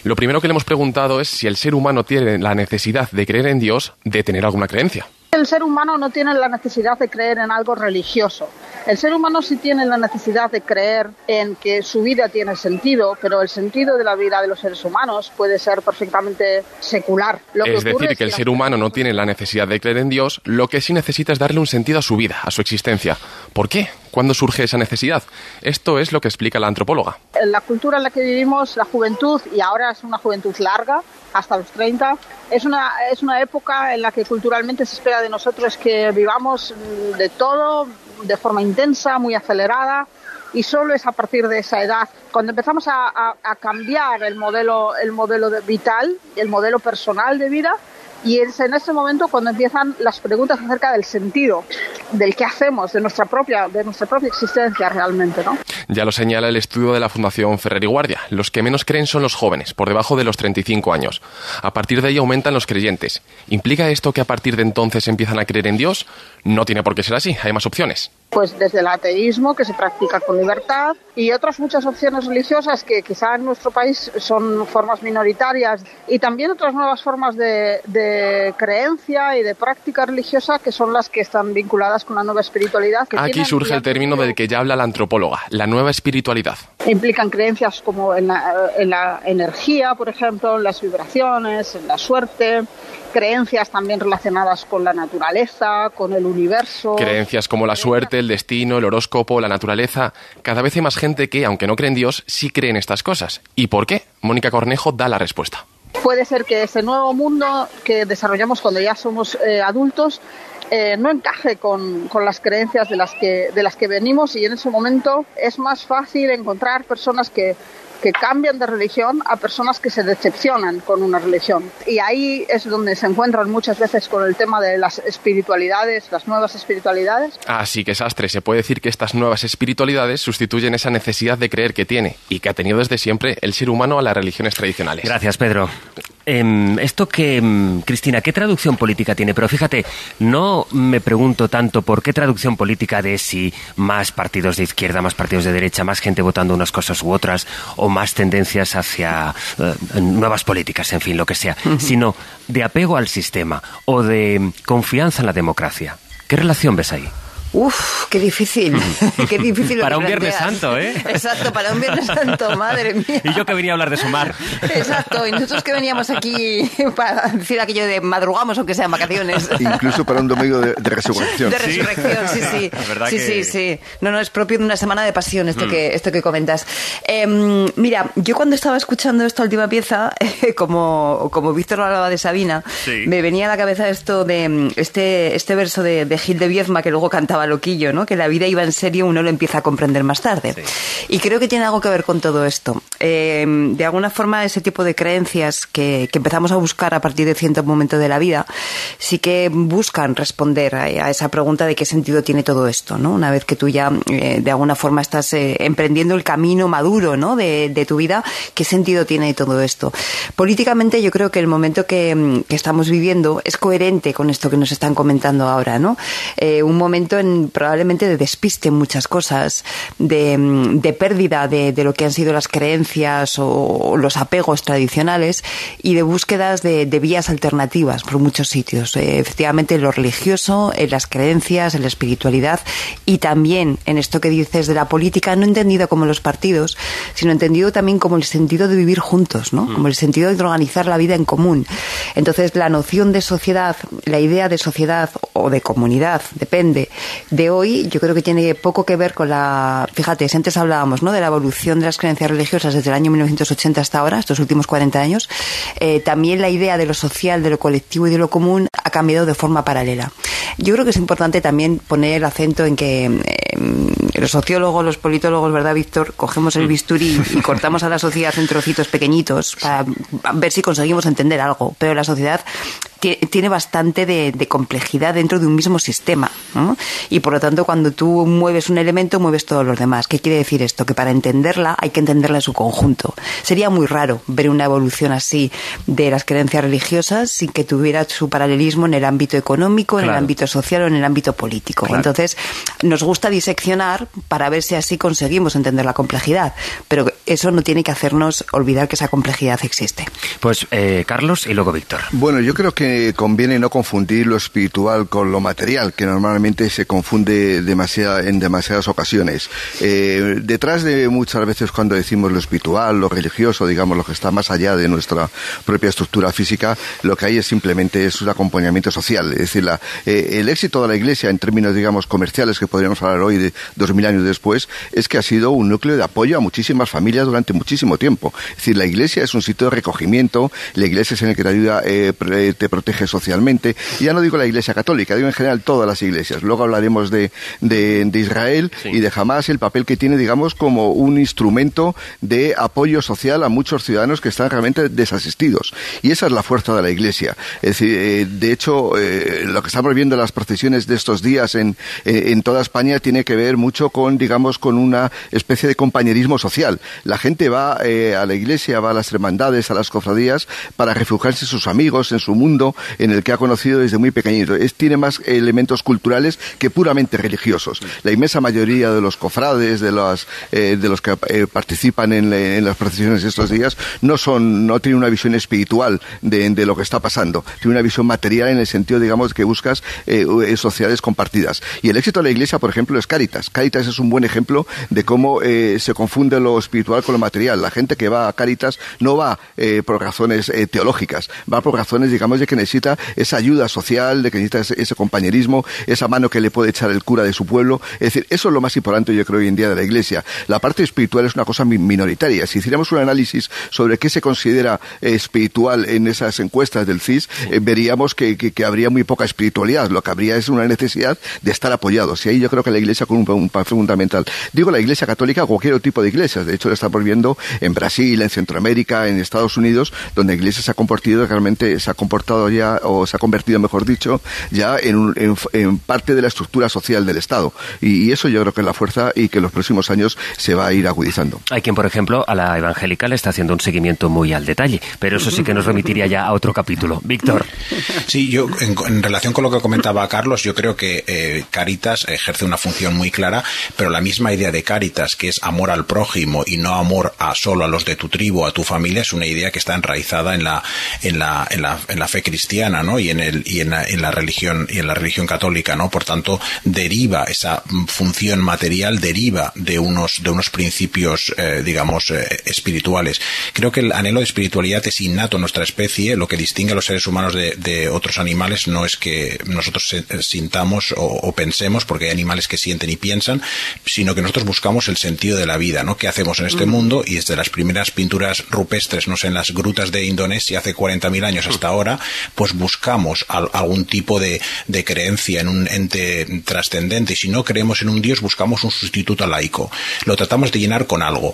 Lo primero que le hemos preguntado es si el ser humano tiene la necesidad de creer en Dios, de tener alguna creencia. El ser humano no tiene la necesidad de creer en algo religioso. El ser humano sí tiene la necesidad de creer en que su vida tiene sentido, pero el sentido de la vida de los seres humanos puede ser perfectamente secular. es decir, que el ser humano no tiene la necesidad de creer en Dios, lo que sí necesita es darle un sentido a su vida, a su existencia. ¿Por qué? ¿Cuándo surge esa necesidad? Esto es lo que explica la antropóloga. En la cultura en la que vivimos, la juventud, y ahora es una juventud larga, hasta los 30, es una, es una época en la que culturalmente se espera de nosotros que vivamos de todo de forma intensa, muy acelerada, y solo es a partir de esa edad. Cuando empezamos a, cambiar el modelo, el modelo vital, el modelo personal de vida, y es en ese momento cuando empiezan las preguntas acerca del sentido, del qué hacemos, de nuestra propia, de nuestra propia existencia realmente, ¿no? Ya lo señala el estudio de la Fundación Ferrer y Guardia. Los que menos creen son los jóvenes, por debajo de los 35 años. A partir de ahí aumentan los creyentes. ¿Implica esto que a partir de entonces empiezan a creer en Dios? No tiene por qué ser así, hay más opciones pues desde el ateísmo que se practica con libertad y otras muchas opciones religiosas que quizá en nuestro país son formas minoritarias y también otras nuevas formas de, de creencia y de práctica religiosa que son las que están vinculadas con la nueva espiritualidad. Aquí surge el término del que ya habla la antropóloga, la nueva espiritualidad. Implican creencias como en la, en la energía, por ejemplo, en las vibraciones, en la suerte, creencias también relacionadas con la naturaleza, con el universo. Creencias como la suerte, el destino, el horóscopo, la naturaleza. Cada vez hay más gente que, aunque no cree en Dios, sí cree en estas cosas. ¿Y por qué? Mónica Cornejo da la respuesta. Puede ser que ese nuevo mundo que desarrollamos cuando ya somos eh, adultos eh, no encaje con, con, las creencias de las, que, de las que venimos y en ese momento es más fácil encontrar personas que que cambian de religión a personas que se decepcionan con una religión. Y ahí es donde se encuentran muchas veces con el tema de las espiritualidades, las nuevas espiritualidades. Así que, Sastre, se puede decir que estas nuevas espiritualidades sustituyen esa necesidad de creer que tiene y que ha tenido desde siempre el ser humano a las religiones tradicionales. Gracias, Pedro. Em, esto que, em, Cristina, ¿qué traducción política tiene? Pero fíjate, no me pregunto tanto por qué traducción política de si más partidos de izquierda, más partidos de derecha, más gente votando unas cosas u otras, o más tendencias hacia eh, nuevas políticas, en fin, lo que sea, sino de apego al sistema o de confianza en la democracia. ¿Qué relación ves ahí? Uf, qué difícil. (laughs) qué difícil. para un Viernes Santo, ¿eh? Exacto, para un Viernes (laughs) Santo, madre mía. Y yo que venía a hablar de sumar. Exacto, y nosotros que veníamos aquí para decir aquello de madrugamos aunque sean vacaciones. Incluso para un domingo de, resurrección. De resurrección, sí, sí. Sí, sí, sí, No, no, es propio de una semana de pasión esto, mm. que, esto que comentas. Em, mira, yo cuando estaba escuchando esta última pieza, (laughs) como, como Víctor hablaba de Sabina, me venía a la cabeza esto de este, este verso de, de Gil de Viezma que luego cantaba loquillo, ¿no? Que la vida iba en serio, uno lo empieza a comprender más tarde. Y creo que tiene algo que ver con todo esto. Eh, de alguna forma, ese tipo de creencias que, empezamos a buscar a partir de cierto momento de la vida, sí que buscan responder a, esa pregunta de qué sentido tiene todo esto, ¿no? Una vez que tú ya, eh, de alguna forma, estás eh, emprendiendo el camino maduro, ¿no? De, tu vida, ¿qué sentido tiene todo esto? Políticamente, yo creo que el momento que, estamos viviendo es coherente con esto que nos están comentando ahora, ¿no? un momento en probablemente de despiste en muchas cosas, de, pérdida de, lo que han sido las creencias o, los apegos tradicionales y de búsquedas de, vías alternativas por muchos sitios. Eh, efectivamente, en lo religioso, en las creencias, en la espiritualidad y también en esto que dices de la política, no entendido como los partidos, sino entendido también como el sentido de vivir juntos, ¿no? Mm. Como el sentido de organizar la vida en común. Entonces, la noción de sociedad, la idea de sociedad o de comunidad, depende, de hoy yo creo que tiene poco que ver con la, fíjate, si antes hablábamos ¿no? de la evolución de las creencias religiosas desde el año 1980 hasta ahora, estos últimos 40 años, eh, también la idea de lo social, de lo colectivo y de lo común ha cambiado de forma paralela. Yo creo que es importante también poner el acento en que eh, los sociólogos, los politólogos, ¿verdad, Víctor? Cogemos el bisturí y cortamos a la sociedad en trocitos pequeñitos para ver si conseguimos entender algo, pero la sociedad tiene bastante de complejidad dentro de un mismo sistema Y por lo tanto, cuando tú mueves un elemento, mueves todos los demás. ¿Qué quiere decir esto? Que para entenderla hay que entenderla en su conjunto. Sería muy raro ver una evolución así de las creencias religiosas sin que tuviera su paralelismo en el ámbito económico, en el ámbito social o en el ámbito político. Entonces, nos gusta diseccionar para ver si así conseguimos entender la complejidad, pero eso no tiene que hacernos olvidar que esa complejidad existe. Pues eh, Carlos y luego Víctor. Bueno, yo creo que conviene no confundir lo espiritual con lo material, que normalmente se confunde demasiada, en demasiadas ocasiones. Eh, detrás de muchas veces cuando decimos lo espiritual, lo religioso, digamos, lo que está más allá de nuestra propia estructura física, lo que hay es simplemente es un acompañamiento social. Es decir, la, eh, el éxito de la Iglesia en términos, digamos, comerciales, que podríamos hablar hoy de dos mil años después, es que ha sido un núcleo de apoyo a muchísimas familias durante muchísimo tiempo. Es decir, la Iglesia es un sitio de recogimiento, la Iglesia es en el que te ayuda, eh, te protege socialmente. Y ya no digo la Iglesia católica, digo en general todas las iglesias. Luego hablaremos de, de, Israel y de Hamas, el papel que tiene, digamos, como un instrumento de apoyo social a muchos ciudadanos que están realmente desasistidos. Y esa es la fuerza de la Iglesia. Es decir, eh, de hecho, eh, lo que estamos viendo en las procesiones de estos días en, en toda España tiene que ver mucho con, digamos, con una especie de compañerismo social. La gente va eh, a la iglesia, va a las hermandades, a las cofradías, para refugiarse en sus amigos, en su mundo, en el que ha conocido desde muy pequeñito. Es, tiene más elementos culturales que puramente religiosos. La inmensa mayoría de los cofrades, de los, eh, de los que eh, participan en, las procesiones estos días, no son, no tienen una visión espiritual de, de, lo que está pasando. Tienen una visión material en el sentido, digamos, que buscas sociedades compartidas. Y el éxito de la iglesia, por ejemplo, es Caritas. Caritas es un buen ejemplo de cómo se confunde lo espiritual con lo material. La gente que va a Caritas no va eh, por razones eh, teológicas, va por razones, digamos, de que necesita esa ayuda social, de que necesita ese, compañerismo, esa mano que le puede echar el cura de su pueblo. Es decir, eso es lo más importante, yo creo, hoy en día de la Iglesia. La parte espiritual es una cosa minoritaria. Si hiciéramos un análisis sobre qué se considera eh, espiritual en esas encuestas del CIS, veríamos que, habría muy poca espiritualidad. Lo que habría es una necesidad de estar apoyados. Y ahí yo creo que la Iglesia con un, un papel fundamental. Digo la Iglesia católica, cualquier tipo de iglesias. De hecho, lo estamos viendo en Brasil, en Centroamérica, en Estados Unidos, donde la Iglesia se ha comportado realmente, se ha comportado ya, o se ha convertido, mejor dicho, ya en, en, parte de la estructura social del Estado. Y, eso yo creo que es la fuerza y que en los próximos años se va a ir agudizando. Hay quien, por ejemplo, a la evangélica le está haciendo un seguimiento muy al detalle, pero eso sí que nos remitiría ya a otro capítulo. Víctor. Sí, yo, en, relación con lo que comentaba Carlos, yo creo que eh, Caritas ejerce una función muy clara, pero la misma idea de Caritas, que es amor al prójimo y no amor a solo a los de tu tribu, a tu familia, es una idea que está enraizada en la, en la, en la, en la fe cristiana, ¿no? Y en el, y en la, en la religión, y en la religión católica, ¿no? Por tanto, deriva esa función material, deriva de unos, de unos principios, eh, digamos, eh, espirituales. Creo que el anhelo de espiritualidad es innato en nuestra especie. Lo que distingue a los seres humanos de, de otros animales no es que nosotros sintamos o, o, pensemos, porque hay animales que sienten y piensan, sino que nosotros buscamos el sentido de la vida, ¿no? ¿Qué hacemos en este mundo? Y desde las primeras pinturas rupestres, no sé, en las grutas de Indonesia hace 40.000 años hasta ahora, pues buscamos algún tipo de, de creencia en un ente trascendente. Si no creemos en un Dios, buscamos un sustituto laico. Lo tratamos de llenar con algo.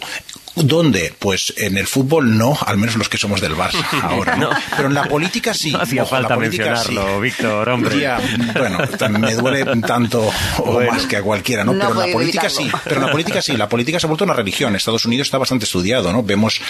¿Dónde? Pues en el fútbol no, al menos los que somos del Barça (laughs) ahora, ¿no? Pero en la política sí. (laughs) No hacía falta mencionarlo, Víctor, hombre. bueno, me duele tanto o más que a cualquiera, ¿no? pero en la política sí. Pero en la política sí. La política se ha vuelto una religión. Estados Unidos está bastante estudiado, ¿no? Vemos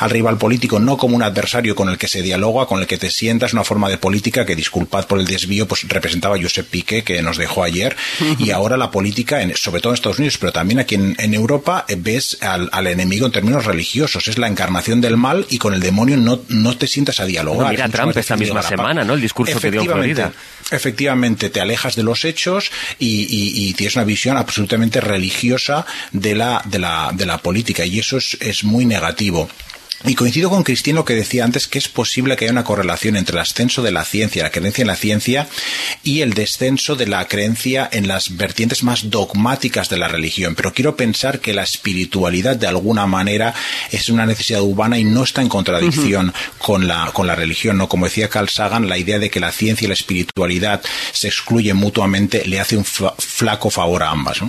al rival político no como un adversario con el que se dialoga, con el que te sientas, una forma de política que, disculpad por el desvío, pues representaba a Josep Piqué, que nos dejó ayer. Y ahora la política, sobre todo en Estados Unidos, pero también aquí en, Europa, ves al, al enemigo términos religiosos. Es la encarnación del mal y con el demonio no, no te sientas a dialogar. mira Trump esta misma semana, ¿no? El discurso que dio en Florida. Efectivamente, te alejas de los hechos y, y, tienes una visión absolutamente religiosa de la, de la, de la política y eso es, es muy negativo. Y coincido con Cristina lo que decía antes, que es posible que haya una correlación entre el ascenso de la ciencia, la creencia en la ciencia, y el descenso de la creencia en las vertientes más dogmáticas de la religión. Pero quiero pensar que la espiritualidad, de alguna manera, es una necesidad humana y no está en contradicción con, la, con la religión. ¿no? Como decía Carl Sagan, la idea de que la ciencia y la espiritualidad se excluyen mutuamente le hace un flaco favor a ambas.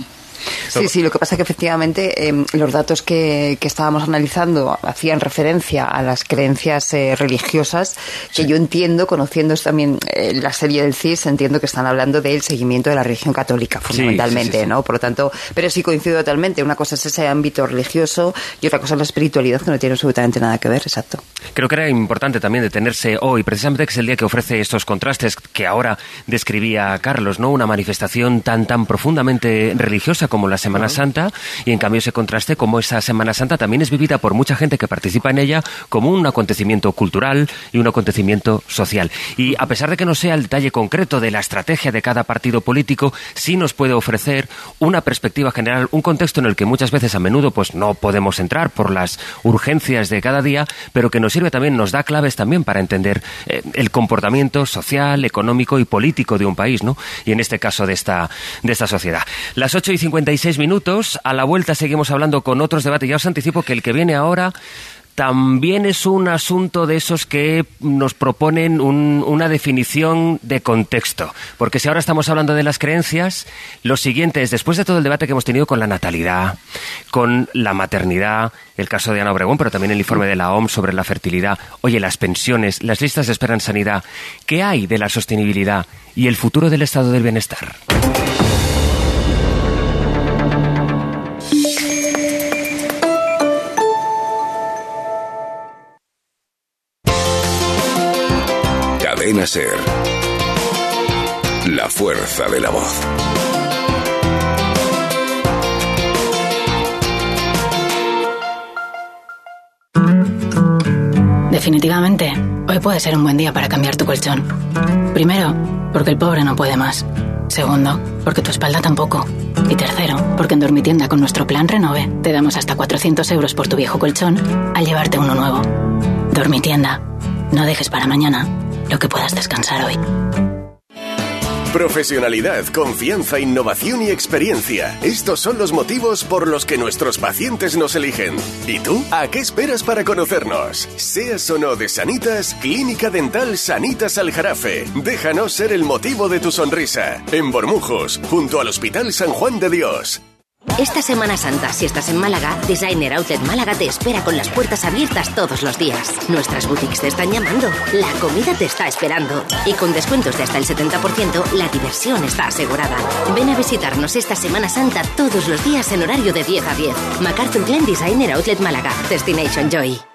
Sí, sí, lo que pasa es que efectivamente em, los datos que, estábamos analizando hacían referencia a las creencias eh, religiosas que yo entiendo, conociendo también eh, la serie del CIS, entiendo que están hablando del seguimiento de la religión católica, fundamentalmente, ¿no? Por lo tanto, pero sí coincido totalmente. Una cosa es ese ámbito religioso y otra cosa es la espiritualidad, que no tiene absolutamente nada que ver, exacto. Creo que era importante también detenerse hoy, precisamente que es el día que ofrece estos contrastes que ahora describía Carlos, ¿no? Una manifestación tan, tan profundamente religiosa como la Semana Santa y en cambio ese contraste como esa Semana Santa también es vivida por mucha gente que participa en ella como un acontecimiento cultural y un acontecimiento social. Y a pesar de que no sea el detalle concreto de la estrategia de cada partido político, sí nos puede ofrecer una perspectiva general, un contexto en el que muchas veces a menudo pues no podemos entrar por las urgencias de cada día, pero que nos sirve también, nos da claves también para entender eh, el comportamiento social, económico y político de un país, ¿no? Y en este caso de esta, de esta sociedad. Las 8 y 56 minutos, a la vuelta seguimos hablando con otros debates. Ya os anticipo que el que viene ahora también es un asunto de esos que nos proponen una definición de contexto. Porque si ahora estamos hablando de las creencias, lo siguiente es, después de todo el debate que hemos tenido con la natalidad, con la maternidad, el caso de Ana Obregón, pero también el informe de la OMS sobre la fertilidad, oye, las pensiones, las listas de espera en sanidad, ¿qué hay de la sostenibilidad y el futuro del estado del bienestar? Ser. La fuerza de la voz. Definitivamente, hoy puede ser un buen día para cambiar tu colchón. Primero, porque el pobre no puede más. Segundo, porque tu espalda tampoco. Y tercero, porque en Dormitienda con nuestro plan Renove te damos hasta 400 euros por tu viejo colchón al llevarte uno nuevo. Dormitienda. No dejes para mañana lo que puedas descansar hoy. Profesionalidad, confianza, innovación y experiencia. Estos son los motivos por los que nuestros pacientes nos eligen. ¿Y tú? ¿A qué esperas para conocernos? Seas o no de Sanitas, Clínica Dental Sanitas Aljarafe. Déjanos ser el motivo de tu sonrisa. En Bormujos, junto al Hospital San Juan de Dios. Esta Semana Santa, si estás en Málaga, Designer Outlet Málaga te espera con las puertas abiertas todos los días. Nuestras boutiques te están llamando, la comida te está esperando y con descuentos de hasta el 70%, la diversión está asegurada. Ven a visitarnos esta Semana Santa todos los días en horario de 10 a 10. MacArthur Glen Designer Outlet Málaga, Destination Joy.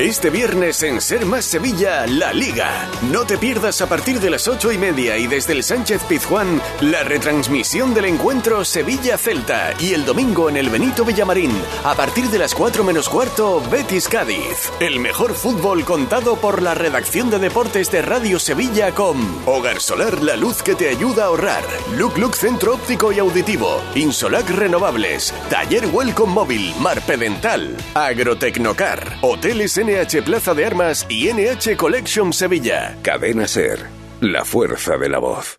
Este viernes en Ser Más Sevilla, La Liga. No te pierdas a partir de las ocho y media y desde el Sánchez Pizjuán la retransmisión del encuentro Sevilla-Celta. Y el domingo en el Benito Villamarín a partir de las cuatro menos cuarto Betis Cádiz. El mejor fútbol contado por la redacción de deportes de Radio Sevilla con Hogar Solar La Luz que te ayuda a ahorrar, Look Look Centro Óptico y Auditivo, Insolac Renovables, Taller Welcome Móvil, Marpedental, Agrotecnocar, Hoteles en NH Plaza de Armas y NH Collection Sevilla. Cadena Ser, la fuerza de la voz.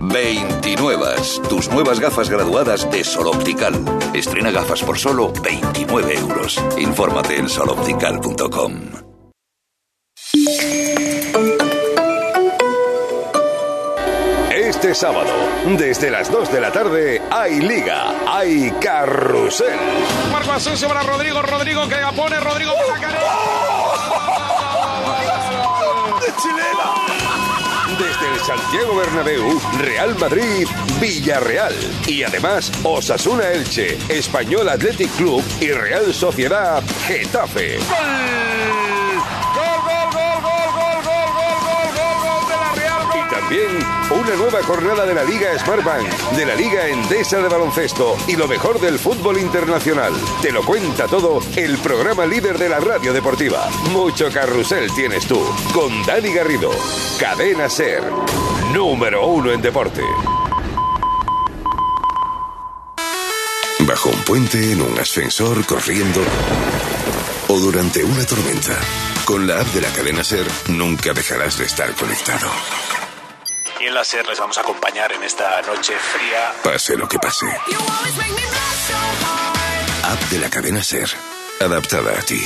29. Tus nuevas gafas graduadas de Sol Optical. Estrena gafas por solo 29 euros. Infórmate en soloptical.com. Este sábado, desde las 2 de la tarde, hay Liga, hay Carrusel. Marco Asensio para Rodrigo, Rodrigo que la pone, Rodrigo para ¡De chilena! Desde el Santiago Bernabéu, Real Madrid, Villarreal. Y además, Osasuna Elche, Español Athletic Club y Real Sociedad Getafe. Bien, una nueva jornada de la Liga Smartbank, de la Liga Endesa de Baloncesto y lo mejor del fútbol internacional. Te lo cuenta todo el programa líder de la radio deportiva. Mucho carrusel tienes tú, con Dani Garrido. Cadena Ser, número uno en deporte. Bajo un puente, en un ascensor, corriendo o durante una tormenta. Con la app de la cadena Ser, nunca dejarás de estar conectado. Y en la SER les vamos a acompañar en esta noche fría. Pase lo que pase. App de la cadena SER. Adaptada a ti.